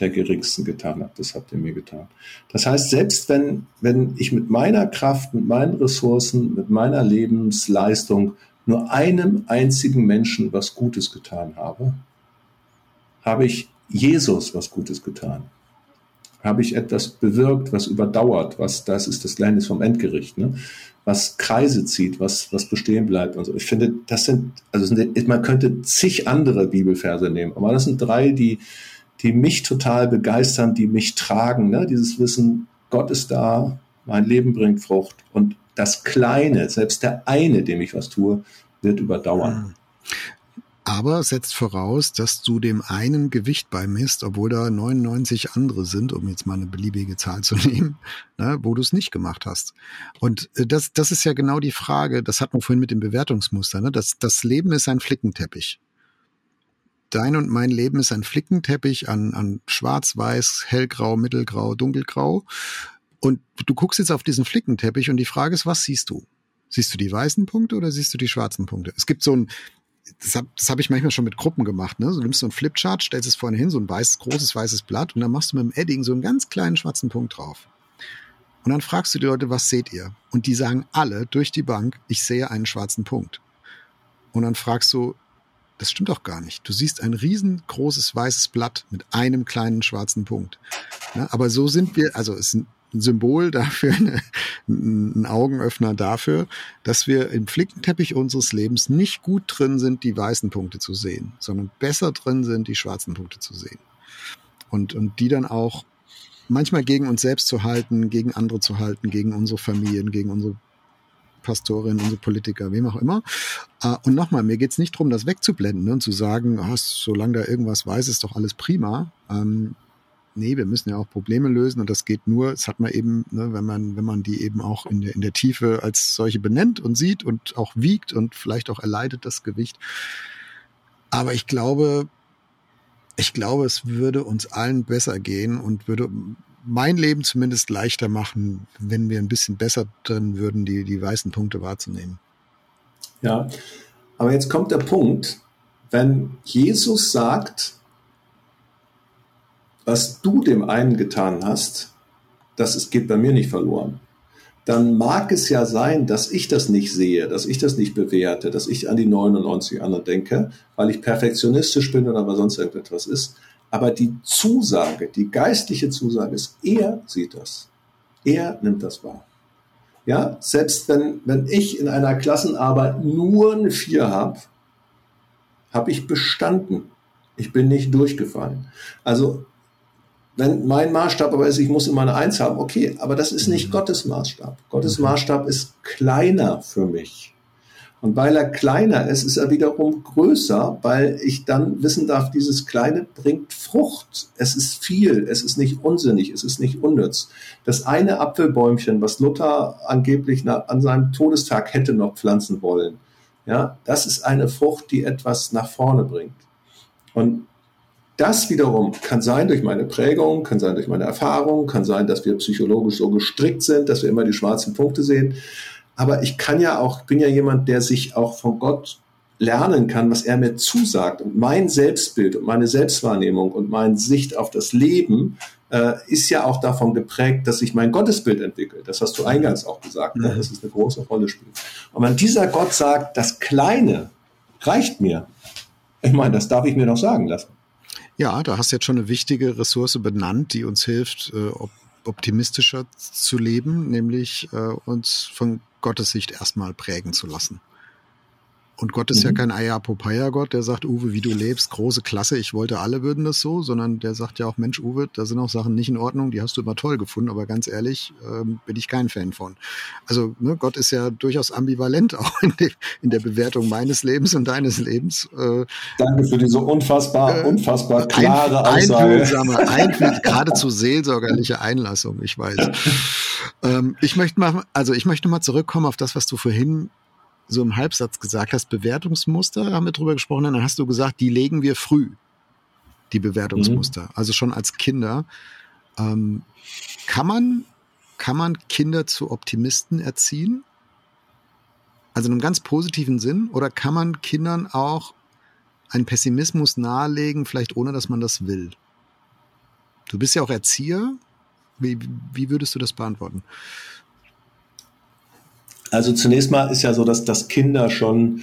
der geringsten getan habt, das habt ihr mir getan. Das heißt, selbst wenn, wenn ich mit meiner Kraft, mit meinen Ressourcen, mit meiner Lebensleistung nur einem einzigen Menschen was Gutes getan habe, habe ich Jesus was Gutes getan habe ich etwas bewirkt, was überdauert, was, das ist das Gleichnis vom Endgericht, ne? was Kreise zieht, was, was bestehen bleibt und so. Ich finde, das sind, also man könnte zig andere Bibelverse nehmen, aber das sind drei, die, die mich total begeistern, die mich tragen, ne? dieses Wissen, Gott ist da, mein Leben bringt Frucht und das Kleine, selbst der eine, dem ich was tue, wird überdauern. Aber setzt voraus, dass du dem einen Gewicht beimisst, obwohl da 99 andere sind, um jetzt mal eine beliebige Zahl zu nehmen, ne, wo du es nicht gemacht hast. Und äh, das, das ist ja genau die Frage, das hat man vorhin mit dem Bewertungsmuster, ne? das, das Leben ist ein Flickenteppich. Dein und mein Leben ist ein Flickenteppich an, an schwarz-weiß, hellgrau, mittelgrau, dunkelgrau. Und du guckst jetzt auf diesen Flickenteppich und die Frage ist, was siehst du? Siehst du die weißen Punkte oder siehst du die schwarzen Punkte? Es gibt so ein, das habe das hab ich manchmal schon mit Gruppen gemacht. Ne? Du nimmst so ein Flipchart, stellst es vorne hin, so ein weißes, großes weißes Blatt und dann machst du mit dem Edding so einen ganz kleinen schwarzen Punkt drauf. Und dann fragst du die Leute, was seht ihr? Und die sagen alle durch die Bank, ich sehe einen schwarzen Punkt. Und dann fragst du, das stimmt doch gar nicht. Du siehst ein riesengroßes weißes Blatt mit einem kleinen schwarzen Punkt. Ja, aber so sind wir, also es sind ein Symbol dafür, ein Augenöffner dafür, dass wir im Flickenteppich unseres Lebens nicht gut drin sind, die weißen Punkte zu sehen, sondern besser drin sind, die schwarzen Punkte zu sehen. Und, und die dann auch manchmal gegen uns selbst zu halten, gegen andere zu halten, gegen unsere Familien, gegen unsere Pastorin, unsere Politiker, wem auch immer. Äh, und nochmal, mir geht's nicht darum, das wegzublenden und zu sagen, oh, solange da irgendwas weiß, ist doch alles prima. Nee, wir müssen ja auch Probleme lösen und das geht nur, das hat man eben, ne, wenn man, wenn man die eben auch in der, in der Tiefe als solche benennt und sieht und auch wiegt und vielleicht auch erleidet das Gewicht. Aber ich glaube, ich glaube, es würde uns allen besser gehen und würde mein Leben zumindest leichter machen, wenn wir ein bisschen besser drin würden, die, die weißen Punkte wahrzunehmen. Ja, aber jetzt kommt der Punkt, wenn Jesus sagt, was du dem einen getan hast, das ist, geht bei mir nicht verloren. Dann mag es ja sein, dass ich das nicht sehe, dass ich das nicht bewerte, dass ich an die 99 anderen denke, weil ich perfektionistisch bin oder weil sonst irgendetwas ist. Aber die Zusage, die geistliche Zusage ist, er sieht das. Er nimmt das wahr. Ja, selbst wenn, wenn ich in einer Klassenarbeit nur eine 4 habe, habe ich bestanden. Ich bin nicht durchgefallen. Also wenn mein Maßstab aber ist, ich muss immer eine Eins haben, okay, aber das ist nicht mhm. Gottes Maßstab. Gottes mhm. Maßstab ist kleiner für mich. Und weil er kleiner ist, ist er wiederum größer, weil ich dann wissen darf, dieses Kleine bringt Frucht. Es ist viel, es ist nicht unsinnig, es ist nicht unnütz. Das eine Apfelbäumchen, was Luther angeblich an seinem Todestag hätte noch pflanzen wollen, ja, das ist eine Frucht, die etwas nach vorne bringt. Und das wiederum kann sein durch meine Prägung, kann sein durch meine Erfahrung, kann sein, dass wir psychologisch so gestrickt sind, dass wir immer die schwarzen Punkte sehen. Aber ich kann ja auch, bin ja jemand, der sich auch von Gott lernen kann, was er mir zusagt. Und mein Selbstbild und meine Selbstwahrnehmung und meine Sicht auf das Leben äh, ist ja auch davon geprägt, dass sich mein Gottesbild entwickelt. Das hast du eingangs auch gesagt, ne? dass es eine große Rolle spielt. Und wenn dieser Gott sagt, das Kleine reicht mir, ich meine, das darf ich mir noch sagen lassen. Ja, da hast du jetzt schon eine wichtige Ressource benannt, die uns hilft, äh, optimistischer zu leben, nämlich äh, uns von Gottes Sicht erstmal prägen zu lassen. Und Gott ist mhm. ja kein Ayapopaya-Gott, der sagt, Uwe, wie du lebst, große Klasse, ich wollte, alle würden das so, sondern der sagt ja auch, Mensch, Uwe, da sind auch Sachen nicht in Ordnung, die hast du immer toll gefunden, aber ganz ehrlich, ähm, bin ich kein Fan von. Also ne, Gott ist ja durchaus ambivalent auch in, de, in, der Bewertung meines Lebens und deines Lebens. Äh, Danke für diese unfassbar, äh, unfassbar klare ein, Aussage. Einfühlsame, einfühl, geradezu seelsorgerliche Einlassung, ich weiß. ähm, ich möchte mal, also ich möchte mal zurückkommen auf das, was du vorhin so im Halbsatz gesagt hast, Bewertungsmuster, haben wir drüber gesprochen, dann hast du gesagt, die legen wir früh, die Bewertungsmuster, mhm. also schon als Kinder. Ähm, kann man, kann man Kinder zu Optimisten erziehen? Also in einem ganz positiven Sinn? Oder kann man Kindern auch einen Pessimismus nahelegen, vielleicht ohne dass man das will? Du bist ja auch Erzieher. Wie, wie würdest du das beantworten? Also zunächst mal ist ja so, dass, dass Kinder schon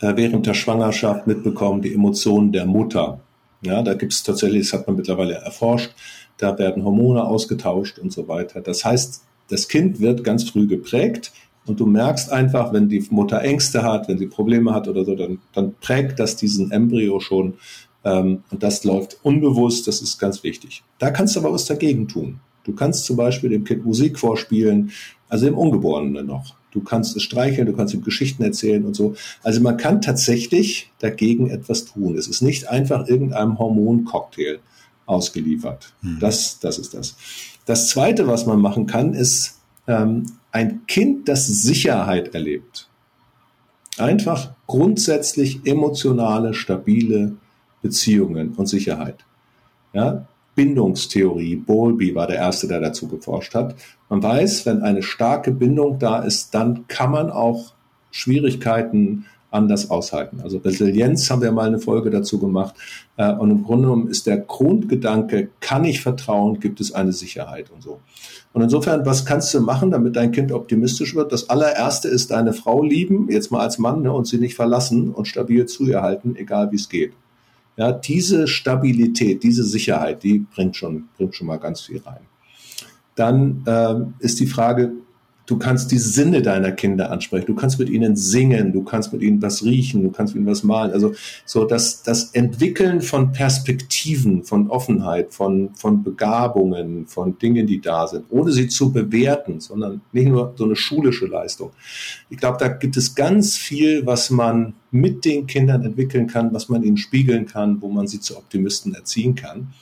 äh, während der Schwangerschaft mitbekommen, die Emotionen der Mutter. Ja, da gibt es tatsächlich, das hat man mittlerweile erforscht, da werden Hormone ausgetauscht und so weiter. Das heißt, das Kind wird ganz früh geprägt und du merkst einfach, wenn die Mutter Ängste hat, wenn sie Probleme hat oder so, dann, dann prägt das diesen Embryo schon ähm, und das läuft unbewusst, das ist ganz wichtig. Da kannst du aber was dagegen tun. Du kannst zum Beispiel dem Kind Musik vorspielen, also dem Ungeborenen noch. Du kannst es streicheln, du kannst ihm Geschichten erzählen und so. Also man kann tatsächlich dagegen etwas tun. Es ist nicht einfach irgendeinem Hormoncocktail ausgeliefert. Mhm. Das, das ist das. Das Zweite, was man machen kann, ist ähm, ein Kind, das Sicherheit erlebt. Einfach grundsätzlich emotionale, stabile Beziehungen und Sicherheit. Ja, Bindungstheorie. Bowlby war der Erste, der dazu geforscht hat. Man weiß, wenn eine starke Bindung da ist, dann kann man auch Schwierigkeiten anders aushalten. Also Resilienz haben wir mal eine Folge dazu gemacht. Äh, und im Grunde genommen ist der Grundgedanke, kann ich vertrauen, gibt es eine Sicherheit und so. Und insofern, was kannst du machen, damit dein Kind optimistisch wird? Das allererste ist deine Frau lieben, jetzt mal als Mann, ne, und sie nicht verlassen und stabil zu ihr halten, egal wie es geht. Ja, diese Stabilität, diese Sicherheit, die bringt schon, bringt schon mal ganz viel rein. Dann ähm, ist die Frage, Du kannst die Sinne deiner Kinder ansprechen. Du kannst mit ihnen singen. Du kannst mit ihnen was riechen. Du kannst mit ihnen was malen. Also so das, das Entwickeln von Perspektiven, von Offenheit, von, von Begabungen, von Dingen, die da sind, ohne sie zu bewerten, sondern nicht nur so eine schulische Leistung. Ich glaube, da gibt es ganz viel, was man mit den Kindern entwickeln kann, was man ihnen spiegeln kann, wo man sie zu Optimisten erziehen kann.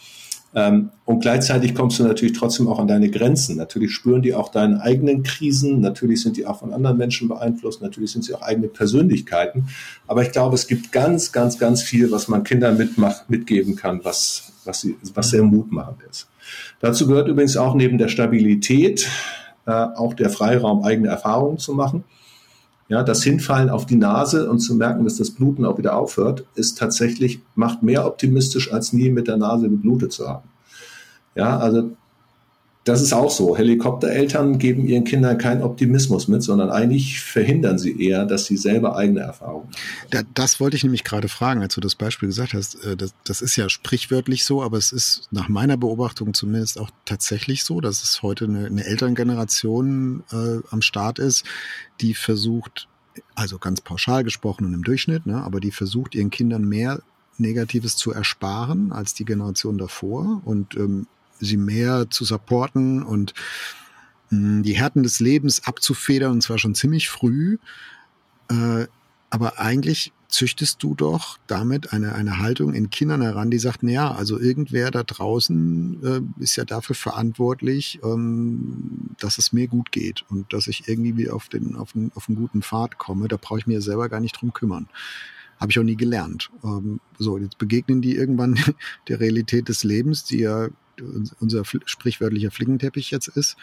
Ähm, und gleichzeitig kommst du natürlich trotzdem auch an deine Grenzen. Natürlich spüren die auch deine eigenen Krisen, natürlich sind die auch von anderen Menschen beeinflusst, natürlich sind sie auch eigene Persönlichkeiten. Aber ich glaube, es gibt ganz, ganz, ganz viel, was man Kindern mitmacht, mitgeben kann, was, was, sie, was sehr mutmachend ist. Dazu gehört übrigens auch neben der Stabilität äh, auch der Freiraum, eigene Erfahrungen zu machen. Ja, das Hinfallen auf die Nase und zu merken, dass das Bluten auch wieder aufhört, ist tatsächlich, macht mehr optimistisch, als nie mit der Nase geblutet zu haben. Ja, also das ist auch so. Helikoptereltern geben ihren Kindern keinen Optimismus mit, sondern eigentlich verhindern sie eher, dass sie selber eigene Erfahrungen haben. Das wollte ich nämlich gerade fragen, als du das Beispiel gesagt hast. Äh, das, das ist ja sprichwörtlich so, aber es ist nach meiner Beobachtung zumindest auch tatsächlich so, dass es heute eine, eine Elterngeneration äh, am Start ist, die versucht, also ganz pauschal gesprochen und im Durchschnitt, ne, aber die versucht ihren Kindern mehr Negatives zu ersparen als die Generation davor und ähm, sie mehr zu supporten und mh, hm, die Härten des Lebens abzufedern, und zwar schon ziemlich früh. Äh, aber eigentlich züchtest du doch damit eine, eine Haltung in Kindern heran, die sagt, naja, also irgendwer da draußen äh, ist ja dafür verantwortlich, ähm, dass es mir gut geht und dass ich irgendwie auf den, auf den, auf einen guten Pfad komme. Da brauche ich mir selber gar nicht drum kümmern. Habe ich auch nie gelernt. Ähm, so, jetzt begegnen die irgendwann der Realität des Lebens, die ja unser sprichwörtlicher Flickenteppich jetzt ist.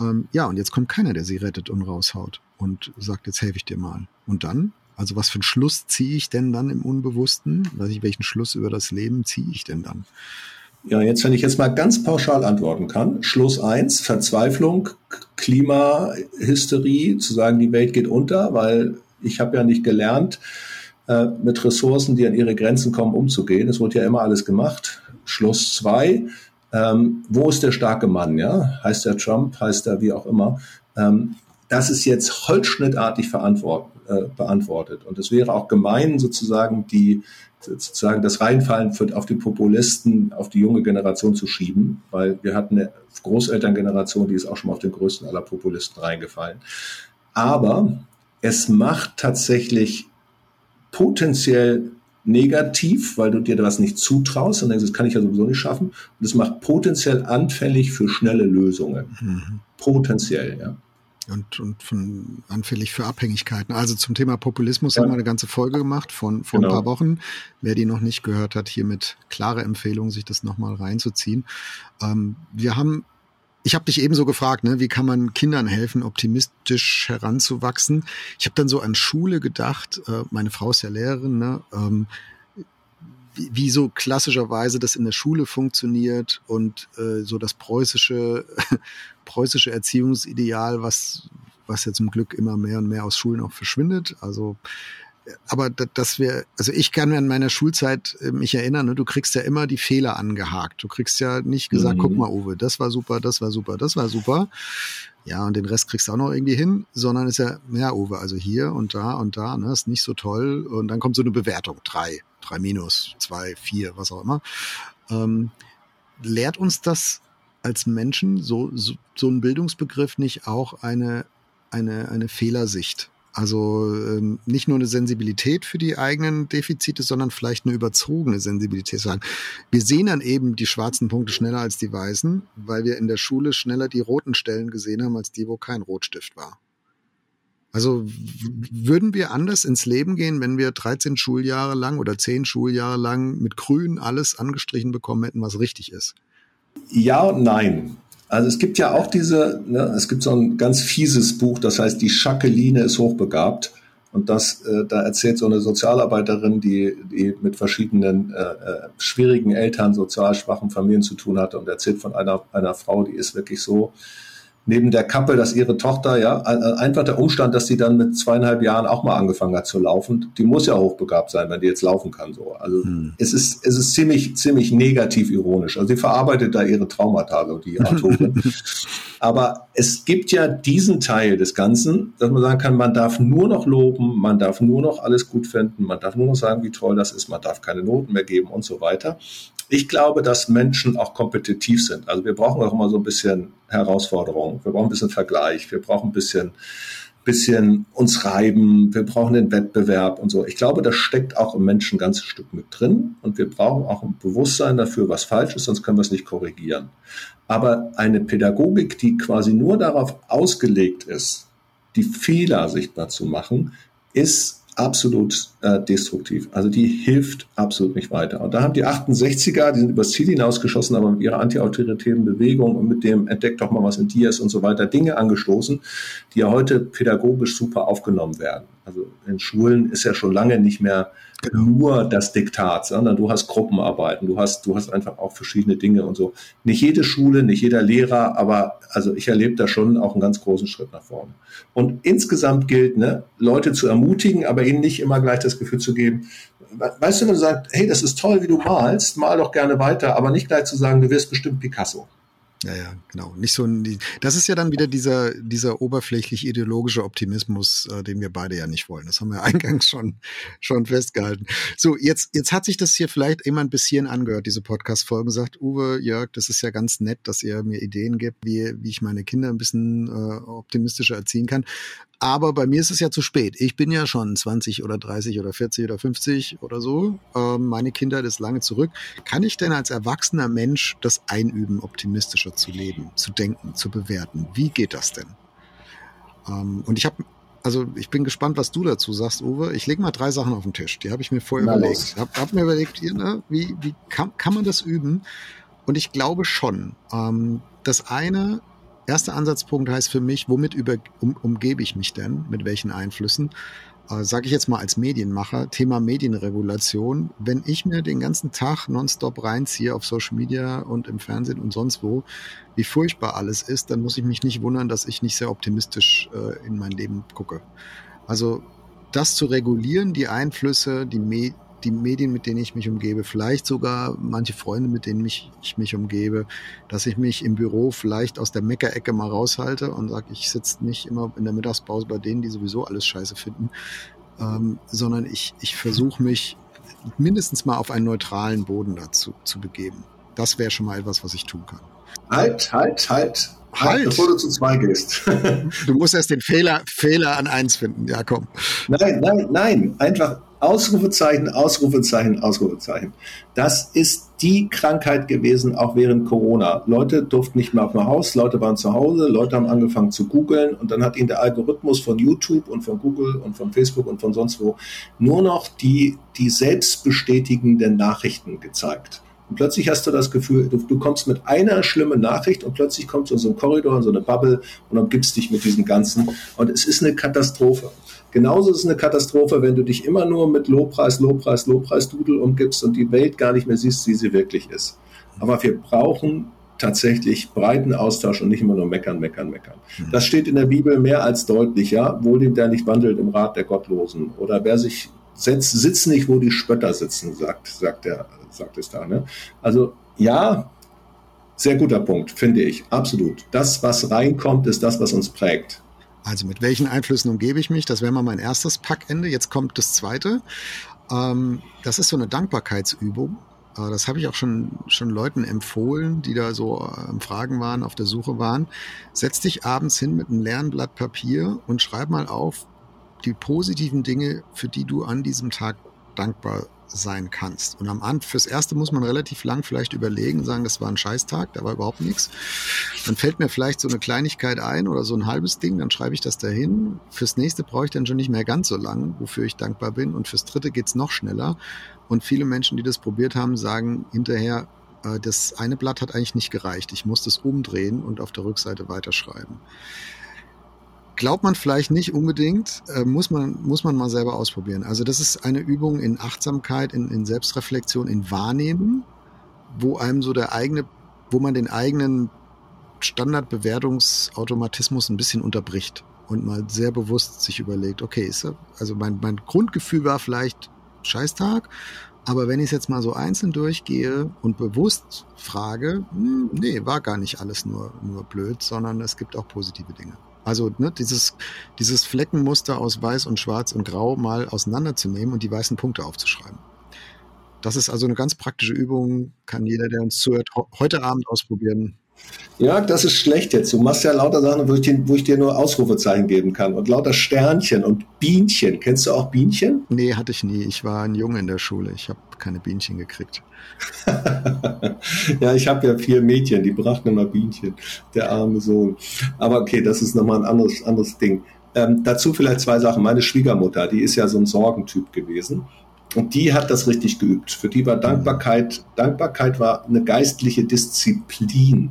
Ähm, ja, und jetzt kommt keiner, der sie rettet und raushaut und sagt, jetzt helfe ich dir mal. Und dann? Also was für einen Schluss ziehe ich denn dann im Unbewussten? Weiß ich, welchen Schluss über das Leben ziehe ich denn dann? Ja, jetzt, wenn ich jetzt mal ganz pauschal antworten kann. Schluss eins: Verzweiflung, Klimahysterie, zu sagen, die Welt geht unter, weil ich habe ja nicht gelernt, äh, mit Ressourcen, die an ihre Grenzen kommen, umzugehen. Es wurde ja immer alles gemacht. Schluss zwei: ähm, wo ist der starke Mann? Ja, heißt der Trump, heißt er wie auch immer. Ähm, das ist jetzt holzschnittartig äh, beantwortet. Und es wäre auch gemein, sozusagen die sozusagen das Reinfallen auf die Populisten, auf die junge Generation zu schieben, weil wir hatten eine Großelterngeneration, die ist auch schon mal auf den größten aller Populisten reingefallen. Aber es macht tatsächlich potenziell negativ, weil du dir was nicht zutraust und denkst, das kann ich ja sowieso nicht schaffen. Und es macht potenziell anfällig für schnelle Lösungen. Mhm. Potenziell, ja und, und von anfällig für Abhängigkeiten. Also zum Thema Populismus ja. haben wir eine ganze Folge gemacht von vor genau. ein paar Wochen. Wer die noch nicht gehört hat, hiermit klare Empfehlung, sich das nochmal reinzuziehen. Ähm, wir haben ich habe dich ebenso gefragt, ne, wie kann man Kindern helfen, optimistisch heranzuwachsen? Ich habe dann so an Schule gedacht, äh, meine Frau ist ja Lehrerin, ne, ähm, wie, wie so klassischerweise das in der Schule funktioniert und äh, so das preußische, preußische Erziehungsideal, was, was ja zum Glück immer mehr und mehr aus Schulen auch verschwindet. Also aber dass wir, also ich kann mir an meiner Schulzeit äh, mich erinnern, ne, du kriegst ja immer die Fehler angehakt. Du kriegst ja nicht gesagt, mhm. guck mal, Uwe, das war super, das war super, das war super. Ja, und den Rest kriegst du auch noch irgendwie hin, sondern ist ja, ja, Uwe, also hier und da und da, ne, ist nicht so toll. Und dann kommt so eine Bewertung, drei drei minus, zwei, vier, was auch immer. Ähm, lehrt uns das als Menschen, so, so, so ein Bildungsbegriff nicht auch eine, eine, eine Fehlersicht? Also ähm, nicht nur eine Sensibilität für die eigenen Defizite, sondern vielleicht eine überzogene Sensibilität. Wir sehen dann eben die schwarzen Punkte schneller als die weißen, weil wir in der Schule schneller die roten Stellen gesehen haben als die, wo kein Rotstift war. Also würden wir anders ins Leben gehen, wenn wir 13 Schuljahre lang oder 10 Schuljahre lang mit Grün alles angestrichen bekommen hätten, was richtig ist? Ja und nein. Also es gibt ja auch diese, ne, es gibt so ein ganz fieses Buch, das heißt Die Schakeline ist hochbegabt. Und das, äh, da erzählt so eine Sozialarbeiterin, die, die mit verschiedenen äh, äh schwierigen Eltern, sozial schwachen Familien zu tun hatte und erzählt von einer, einer Frau, die ist wirklich so, neben der Kappe, dass ihre Tochter, ja, einfach der Umstand, dass sie dann mit zweieinhalb Jahren auch mal angefangen hat zu laufen, die muss ja hochbegabt sein, wenn die jetzt laufen kann, so. Also, hm. es ist, es ist ziemlich, ziemlich negativ ironisch. Also, sie verarbeitet da ihre Traumata, so die Autorin. Aber es gibt ja diesen Teil des Ganzen, dass man sagen kann, man darf nur noch loben, man darf nur noch alles gut finden, man darf nur noch sagen, wie toll das ist, man darf keine Noten mehr geben und so weiter. Ich glaube, dass Menschen auch kompetitiv sind. Also wir brauchen auch immer so ein bisschen Herausforderung. Wir brauchen ein bisschen Vergleich. Wir brauchen ein bisschen, bisschen uns reiben. Wir brauchen den Wettbewerb und so. Ich glaube, das steckt auch im Menschen ein ganzes Stück mit drin. Und wir brauchen auch ein Bewusstsein dafür, was falsch ist, sonst können wir es nicht korrigieren. Aber eine Pädagogik, die quasi nur darauf ausgelegt ist, die Fehler sichtbar zu machen, ist absolut äh, destruktiv. Also die hilft absolut nicht weiter. Und da haben die 68er, die sind übers Ziel hinausgeschossen, aber mit ihrer antiautoritären Bewegung und mit dem Entdeckt doch mal was in dir ist und so weiter Dinge angestoßen, die ja heute pädagogisch super aufgenommen werden. Also in Schulen ist ja schon lange nicht mehr genau. nur das Diktat, sondern du hast Gruppenarbeiten, du hast, du hast einfach auch verschiedene Dinge und so. Nicht jede Schule, nicht jeder Lehrer, aber also ich erlebe da schon auch einen ganz großen Schritt nach vorne. Und insgesamt gilt, ne, Leute zu ermutigen, aber ihnen nicht immer gleich das Gefühl zu geben, weißt du, wenn du sagst, hey, das ist toll, wie du malst, mal doch gerne weiter, aber nicht gleich zu sagen, du wirst bestimmt Picasso. Ja, ja, genau. Nicht so ein, das ist ja dann wieder dieser, dieser oberflächlich ideologische Optimismus, äh, den wir beide ja nicht wollen. Das haben wir eingangs schon, schon festgehalten. So, jetzt, jetzt hat sich das hier vielleicht immer ein bisschen angehört, diese Podcast-Folgen. Sagt Uwe, Jörg, das ist ja ganz nett, dass ihr mir Ideen gibt, wie, wie ich meine Kinder ein bisschen äh, optimistischer erziehen kann. Aber bei mir ist es ja zu spät. Ich bin ja schon 20 oder 30 oder 40 oder 50 oder so. Ähm, meine Kindheit ist lange zurück. Kann ich denn als erwachsener Mensch das einüben, optimistischer zu leben, zu denken, zu bewerten? Wie geht das denn? Ähm, und ich habe also ich bin gespannt, was du dazu sagst, Uwe. Ich lege mal drei Sachen auf den Tisch. Die habe ich mir vorher Na, überlegt. Ich habe hab mir überlegt, ne, wie, wie kann, kann man das üben? Und ich glaube schon. Ähm, das eine erster Ansatzpunkt heißt für mich, womit über, um, umgebe ich mich denn? Mit welchen Einflüssen? Äh, Sage ich jetzt mal als Medienmacher, Thema Medienregulation. Wenn ich mir den ganzen Tag nonstop reinziehe auf Social Media und im Fernsehen und sonst wo, wie furchtbar alles ist, dann muss ich mich nicht wundern, dass ich nicht sehr optimistisch äh, in mein Leben gucke. Also das zu regulieren, die Einflüsse, die, Me die Medien, mit denen ich mich umgebe, vielleicht sogar manche Freunde, mit denen mich, ich mich umgebe, dass ich mich im Büro vielleicht aus der Meckerecke mal raushalte und sage, ich sitze nicht immer in der Mittagspause bei denen, die sowieso alles scheiße finden, ähm, sondern ich, ich versuche mich mindestens mal auf einen neutralen Boden dazu zu begeben. Das wäre schon mal etwas, was ich tun kann. Halt, halt, halt. Halt. Bevor du zu zwei gehst. du musst erst den Fehler, Fehler an eins finden. Ja, komm. Nein, nein, nein. Einfach Ausrufezeichen, Ausrufezeichen, Ausrufezeichen. Das ist die Krankheit gewesen, auch während Corona. Leute durften nicht mehr auf dem Haus, Leute waren zu Hause, Leute haben angefangen zu googeln und dann hat ihnen der Algorithmus von YouTube und von Google und von Facebook und von sonst wo nur noch die, die selbstbestätigenden Nachrichten gezeigt. Und plötzlich hast du das Gefühl, du, du, kommst mit einer schlimmen Nachricht und plötzlich kommst du in so einen Korridor, in so eine Bubble und umgibst dich mit diesem Ganzen. Und es ist eine Katastrophe. Genauso ist es eine Katastrophe, wenn du dich immer nur mit Lobpreis, Lobpreis, Lobpreis, Dudel umgibst und die Welt gar nicht mehr siehst, wie sie wirklich ist. Aber wir brauchen tatsächlich breiten Austausch und nicht immer nur meckern, meckern, meckern. Mhm. Das steht in der Bibel mehr als deutlich, ja. Wohl dem, der nicht wandelt im Rat der Gottlosen. Oder wer sich setzt, sitzt nicht, wo die Spötter sitzen, sagt, sagt, der, sagt es da. Ne? Also ja, sehr guter Punkt, finde ich. Absolut. Das, was reinkommt, ist das, was uns prägt. Also mit welchen Einflüssen umgebe ich mich? Das wäre mal mein erstes Packende. Jetzt kommt das zweite. Ähm, das ist so eine Dankbarkeitsübung. Äh, das habe ich auch schon, schon Leuten empfohlen, die da so am äh, Fragen waren, auf der Suche waren. Setz dich abends hin mit einem leeren Blatt Papier und schreib mal auf die positiven Dinge, für die du an diesem Tag dankbar sein kannst. Und am Anfang, fürs Erste muss man relativ lang vielleicht überlegen, sagen, das war ein Scheißtag, da war überhaupt nichts. Dann fällt mir vielleicht so eine Kleinigkeit ein oder so ein halbes Ding, dann schreibe ich das dahin. Fürs Nächste brauche ich dann schon nicht mehr ganz so lang, wofür ich dankbar bin. Und fürs Dritte geht's noch schneller. Und viele Menschen, die das probiert haben, sagen hinterher, äh, das eine Blatt hat eigentlich nicht gereicht. Ich muss das umdrehen und auf der Rückseite weiterschreiben. Glaubt man vielleicht nicht unbedingt, äh, muss, man, muss man mal selber ausprobieren. Also das ist eine Übung in Achtsamkeit, in, in Selbstreflexion, in Wahrnehmen, wo einem so der eigene, wo man den eigenen Standardbewertungsautomatismus ein bisschen unterbricht und mal sehr bewusst sich überlegt, okay, ist er, also mein, mein Grundgefühl war vielleicht Scheißtag, aber wenn ich es jetzt mal so einzeln durchgehe und bewusst frage, hm, nee, war gar nicht alles nur, nur blöd, sondern es gibt auch positive Dinge. Also ne, dieses, dieses Fleckenmuster aus Weiß und Schwarz und Grau mal auseinanderzunehmen und die weißen Punkte aufzuschreiben. Das ist also eine ganz praktische Übung, kann jeder, der uns zuhört, heute Abend ausprobieren. Ja, das ist schlecht jetzt. Du machst ja lauter Sachen, wo ich, dir, wo ich dir nur Ausrufezeichen geben kann. Und lauter Sternchen und Bienchen. Kennst du auch Bienchen? Nee, hatte ich nie. Ich war ein Junge in der Schule. Ich habe keine Bienchen gekriegt. ja, ich habe ja vier Mädchen, die brachten immer Bienchen. Der arme Sohn. Aber okay, das ist nochmal ein anderes, anderes Ding. Ähm, dazu vielleicht zwei Sachen. Meine Schwiegermutter, die ist ja so ein Sorgentyp gewesen. Und die hat das richtig geübt. Für die war Dankbarkeit, Dankbarkeit war eine geistliche Disziplin.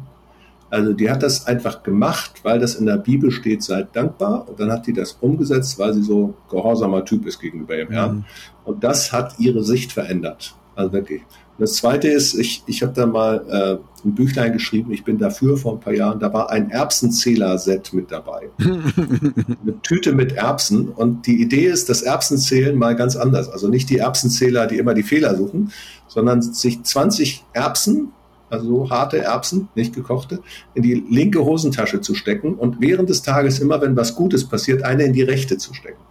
Also die hat das einfach gemacht, weil das in der Bibel steht, seid dankbar. Und dann hat die das umgesetzt, weil sie so gehorsamer Typ ist gegenüber ihrem Herrn. Mhm. Und das hat ihre Sicht verändert. Also wirklich. Und das Zweite ist, ich, ich habe da mal äh, ein Büchlein geschrieben, ich bin dafür vor ein paar Jahren, da war ein Erbsenzähler-Set mit dabei. Eine Tüte mit Erbsen. Und die Idee ist, das Erbsenzählen mal ganz anders. Also nicht die Erbsenzähler, die immer die Fehler suchen, sondern sich 20 Erbsen also harte Erbsen, nicht gekochte, in die linke Hosentasche zu stecken und während des Tages immer, wenn was Gutes passiert, eine in die rechte zu stecken.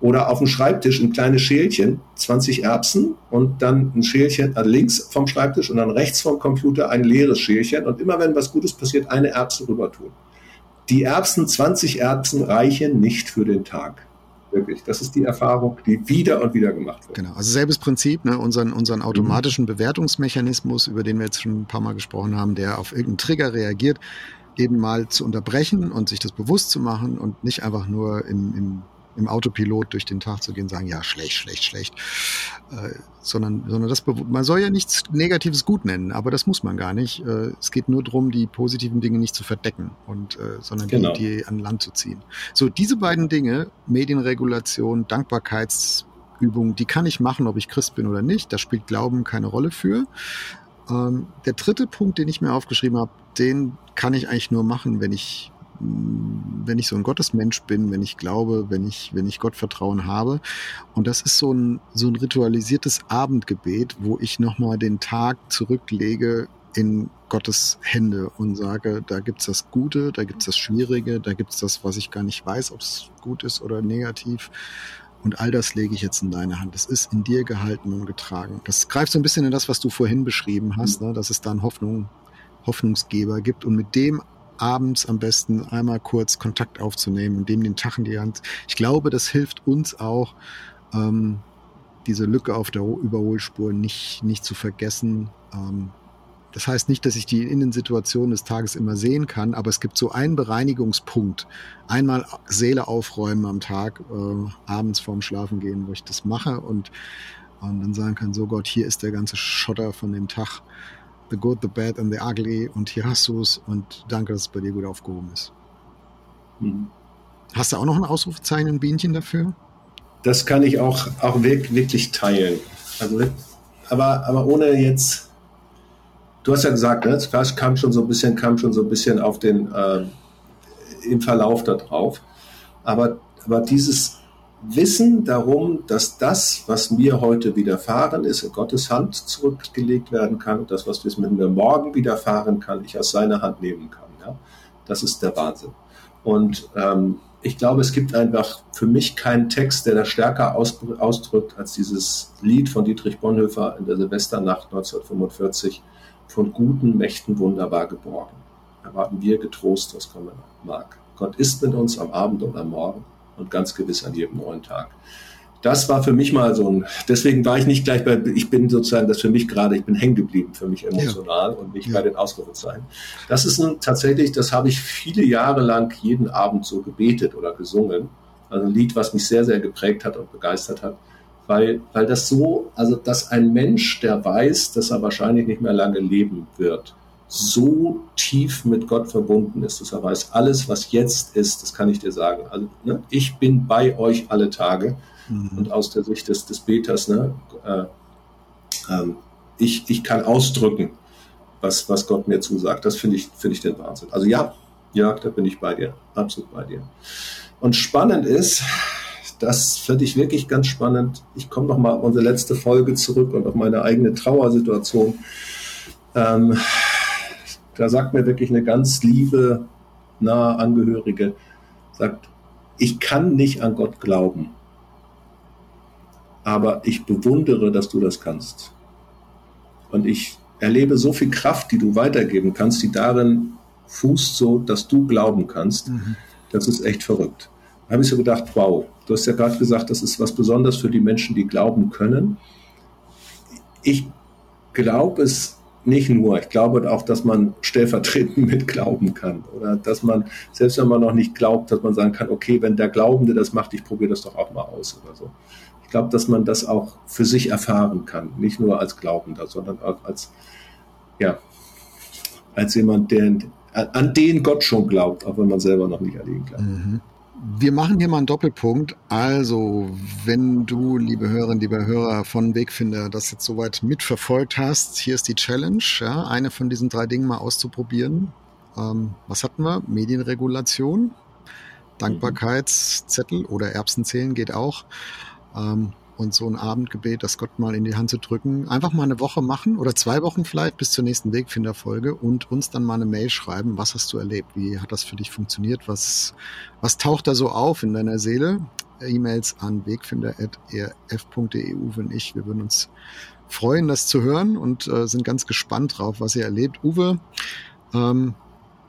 Oder auf dem Schreibtisch ein kleines Schälchen, 20 Erbsen und dann ein Schälchen also links vom Schreibtisch und dann rechts vom Computer ein leeres Schälchen und immer wenn was Gutes passiert, eine Erbse rüber tun. Die Erbsen, 20 Erbsen reichen nicht für den Tag. Wirklich. Das ist die Erfahrung, die wieder und wieder gemacht wird. Genau. Also selbes Prinzip, ne? unseren, unseren automatischen. Bewertungsmechanismus, über den wir jetzt schon ein paar Mal gesprochen haben, der auf irgendeinen Trigger reagiert, eben mal zu unterbrechen und sich das bewusst zu machen und nicht einfach nur im, im im Autopilot durch den Tag zu gehen, sagen, ja, schlecht, schlecht, schlecht. Äh, sondern, sondern das, man soll ja nichts Negatives gut nennen, aber das muss man gar nicht. Äh, es geht nur darum, die positiven Dinge nicht zu verdecken und, äh, sondern genau. die, die an Land zu ziehen. So, diese beiden Dinge, Medienregulation, Dankbarkeitsübung, die kann ich machen, ob ich Christ bin oder nicht. Da spielt Glauben keine Rolle für. Ähm, der dritte Punkt, den ich mir aufgeschrieben habe, den kann ich eigentlich nur machen, wenn ich wenn ich so ein Gottesmensch bin, wenn ich glaube, wenn ich, wenn ich Gottvertrauen habe. Und das ist so ein, so ein ritualisiertes Abendgebet, wo ich nochmal den Tag zurücklege in Gottes Hände und sage, da gibt's das Gute, da gibt's das Schwierige, da gibt's das, was ich gar nicht weiß, ob es gut ist oder negativ. Und all das lege ich jetzt in deine Hand. Es ist in dir gehalten und getragen. Das greift so ein bisschen in das, was du vorhin beschrieben hast, ne? dass es dann Hoffnung, Hoffnungsgeber gibt. Und mit dem abends am besten einmal kurz Kontakt aufzunehmen und dem den Tag in die Hand. Ich glaube, das hilft uns auch, ähm, diese Lücke auf der Überholspur nicht, nicht zu vergessen. Ähm, das heißt nicht, dass ich die Innensituation des Tages immer sehen kann, aber es gibt so einen Bereinigungspunkt. Einmal Seele aufräumen am Tag, äh, abends vorm Schlafengehen, wo ich das mache und, und dann sagen kann, so Gott, hier ist der ganze Schotter von dem Tag. The Good, The Bad and The Ugly und hier hast du es und danke, dass es bei dir gut aufgehoben ist. Mhm. Hast du auch noch ein Ausrufezeichen, ein Bienchen dafür? Das kann ich auch, auch wirklich teilen. Also, aber, aber ohne jetzt du hast ja gesagt, ne, es kam schon so ein bisschen, kam schon so ein bisschen auf den äh, im Verlauf da drauf. Aber, aber dieses Wissen darum, dass das, was mir heute widerfahren ist, in Gottes Hand zurückgelegt werden kann und das, was mir morgen widerfahren kann, ich aus seiner Hand nehmen kann. Ja? Das ist der Wahnsinn. Und ähm, ich glaube, es gibt einfach für mich keinen Text, der das stärker ausdrückt als dieses Lied von Dietrich Bonhoeffer in der Silvesternacht 1945 von guten Mächten wunderbar geborgen. Erwarten wir getrost, was kommen mag. Gott ist mit uns am Abend und am Morgen und ganz gewiss an jedem neuen Tag. Das war für mich mal so ein, deswegen war ich nicht gleich bei, ich bin sozusagen, das für mich gerade, ich bin hängen geblieben für mich emotional ja. und nicht ja. bei den Ausrufezeichen. Das ist ein, tatsächlich, das habe ich viele Jahre lang jeden Abend so gebetet oder gesungen. Also ein Lied, was mich sehr, sehr geprägt hat und begeistert hat weil, weil das so, also dass ein Mensch, der weiß, dass er wahrscheinlich nicht mehr lange leben wird, so tief mit Gott verbunden ist, dass er weiß, alles, was jetzt ist, das kann ich dir sagen. Also ne, ich bin bei euch alle Tage mhm. und aus der Sicht des, des Beters, ne, äh, äh, ich, ich kann ausdrücken, was, was Gott mir zusagt. Das finde ich, finde ich den Wahnsinn. Also ja, ja, da bin ich bei dir, absolut bei dir. Und spannend ist, das finde ich wirklich ganz spannend. Ich komme nochmal auf unsere letzte Folge zurück und auf meine eigene Trauersituation. Ähm, da sagt mir wirklich eine ganz liebe, nahe Angehörige, sagt, ich kann nicht an Gott glauben, aber ich bewundere, dass du das kannst. Und ich erlebe so viel Kraft, die du weitergeben kannst, die darin fußt so, dass du glauben kannst. Mhm. Das ist echt verrückt. Da habe ich so gedacht, wow, Du hast ja gerade gesagt, das ist was Besonderes für die Menschen, die glauben können. Ich glaube es nicht nur. Ich glaube auch, dass man stellvertretend mit glauben kann. Oder dass man, selbst wenn man noch nicht glaubt, dass man sagen kann, okay, wenn der Glaubende das macht, ich probiere das doch auch mal aus oder so. Ich glaube, dass man das auch für sich erfahren kann. Nicht nur als Glaubender, sondern auch als, ja, als jemand, der, an den Gott schon glaubt, auch wenn man selber noch nicht an ihn glaubt. Mhm. Wir machen hier mal einen Doppelpunkt. Also, wenn du, liebe Hörerinnen, liebe Hörer von Wegfinder, das jetzt soweit mitverfolgt hast, hier ist die Challenge, ja, eine von diesen drei Dingen mal auszuprobieren. Ähm, was hatten wir? Medienregulation, Dankbarkeitszettel oder Erbsenzählen geht auch. Ähm, und so ein Abendgebet, das Gott mal in die Hand zu drücken, einfach mal eine Woche machen oder zwei Wochen vielleicht bis zur nächsten Wegfinderfolge und uns dann mal eine Mail schreiben, was hast du erlebt, wie hat das für dich funktioniert, was, was taucht da so auf in deiner Seele? E-Mails an wegfinder.erf.de, Uwe und ich, wir würden uns freuen, das zu hören und äh, sind ganz gespannt drauf, was ihr erlebt. Uwe, ähm,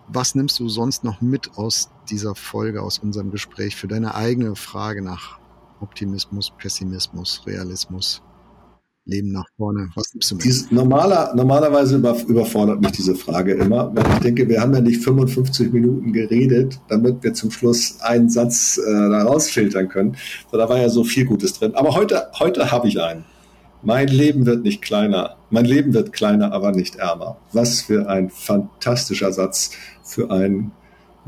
was nimmst du sonst noch mit aus dieser Folge, aus unserem Gespräch für deine eigene Frage nach Optimismus, Pessimismus, Realismus, Leben nach vorne. Was nimmst du mit? Normaler, normalerweise über, überfordert mich diese Frage immer, weil ich denke, wir haben ja nicht 55 Minuten geredet, damit wir zum Schluss einen Satz äh, da rausfiltern können. So, da war ja so viel Gutes drin. Aber heute, heute habe ich einen. Mein Leben wird nicht kleiner. Mein Leben wird kleiner, aber nicht ärmer. Was für ein fantastischer Satz für einen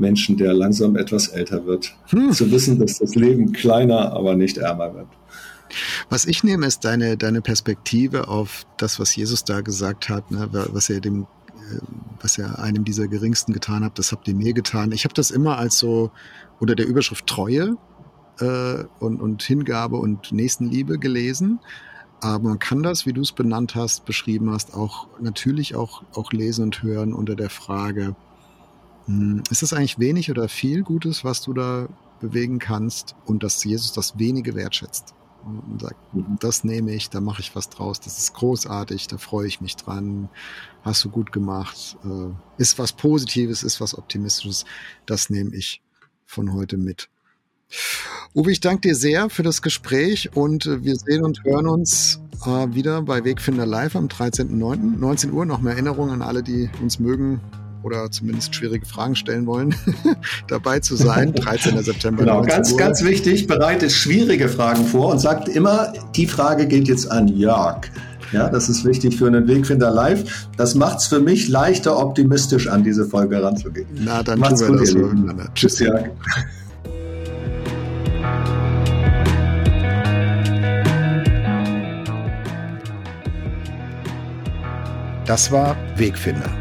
Menschen, der langsam etwas älter wird. Hm. Zu wissen, dass das Leben kleiner, aber nicht ärmer wird. Was ich nehme, ist deine, deine Perspektive auf das, was Jesus da gesagt hat, ne, was er dem was ihr einem dieser geringsten getan habt, das habt ihr mir getan. Ich habe das immer als so unter der Überschrift Treue äh, und, und Hingabe und Nächstenliebe gelesen. Aber man kann das, wie du es benannt hast, beschrieben hast, auch natürlich auch, auch lesen und hören unter der Frage, ist das eigentlich wenig oder viel Gutes, was du da bewegen kannst und dass Jesus das wenige wertschätzt? und sagt, mhm. das nehme ich, da mache ich was draus, das ist großartig, da freue ich mich dran, hast du gut gemacht, äh, ist was Positives, ist was Optimistisches, das nehme ich von heute mit. Uwe, ich danke dir sehr für das Gespräch und äh, wir sehen und hören uns äh, wieder bei Wegfinder Live am 13.09. 19 Uhr. Noch mehr Erinnerungen an alle, die uns mögen oder zumindest schwierige Fragen stellen wollen, dabei zu sein. 13. September. Genau, ganz, Uhr. ganz wichtig, bereitet schwierige Fragen vor und sagt immer, die Frage geht jetzt an Jörg. Ja, das ist wichtig für einen Wegfinder live. Das macht es für mich leichter, optimistisch an diese Folge ranzugehen. Na, dann Macht's tun wir gut, das so. Tschüss, Jörg. Das war Wegfinder.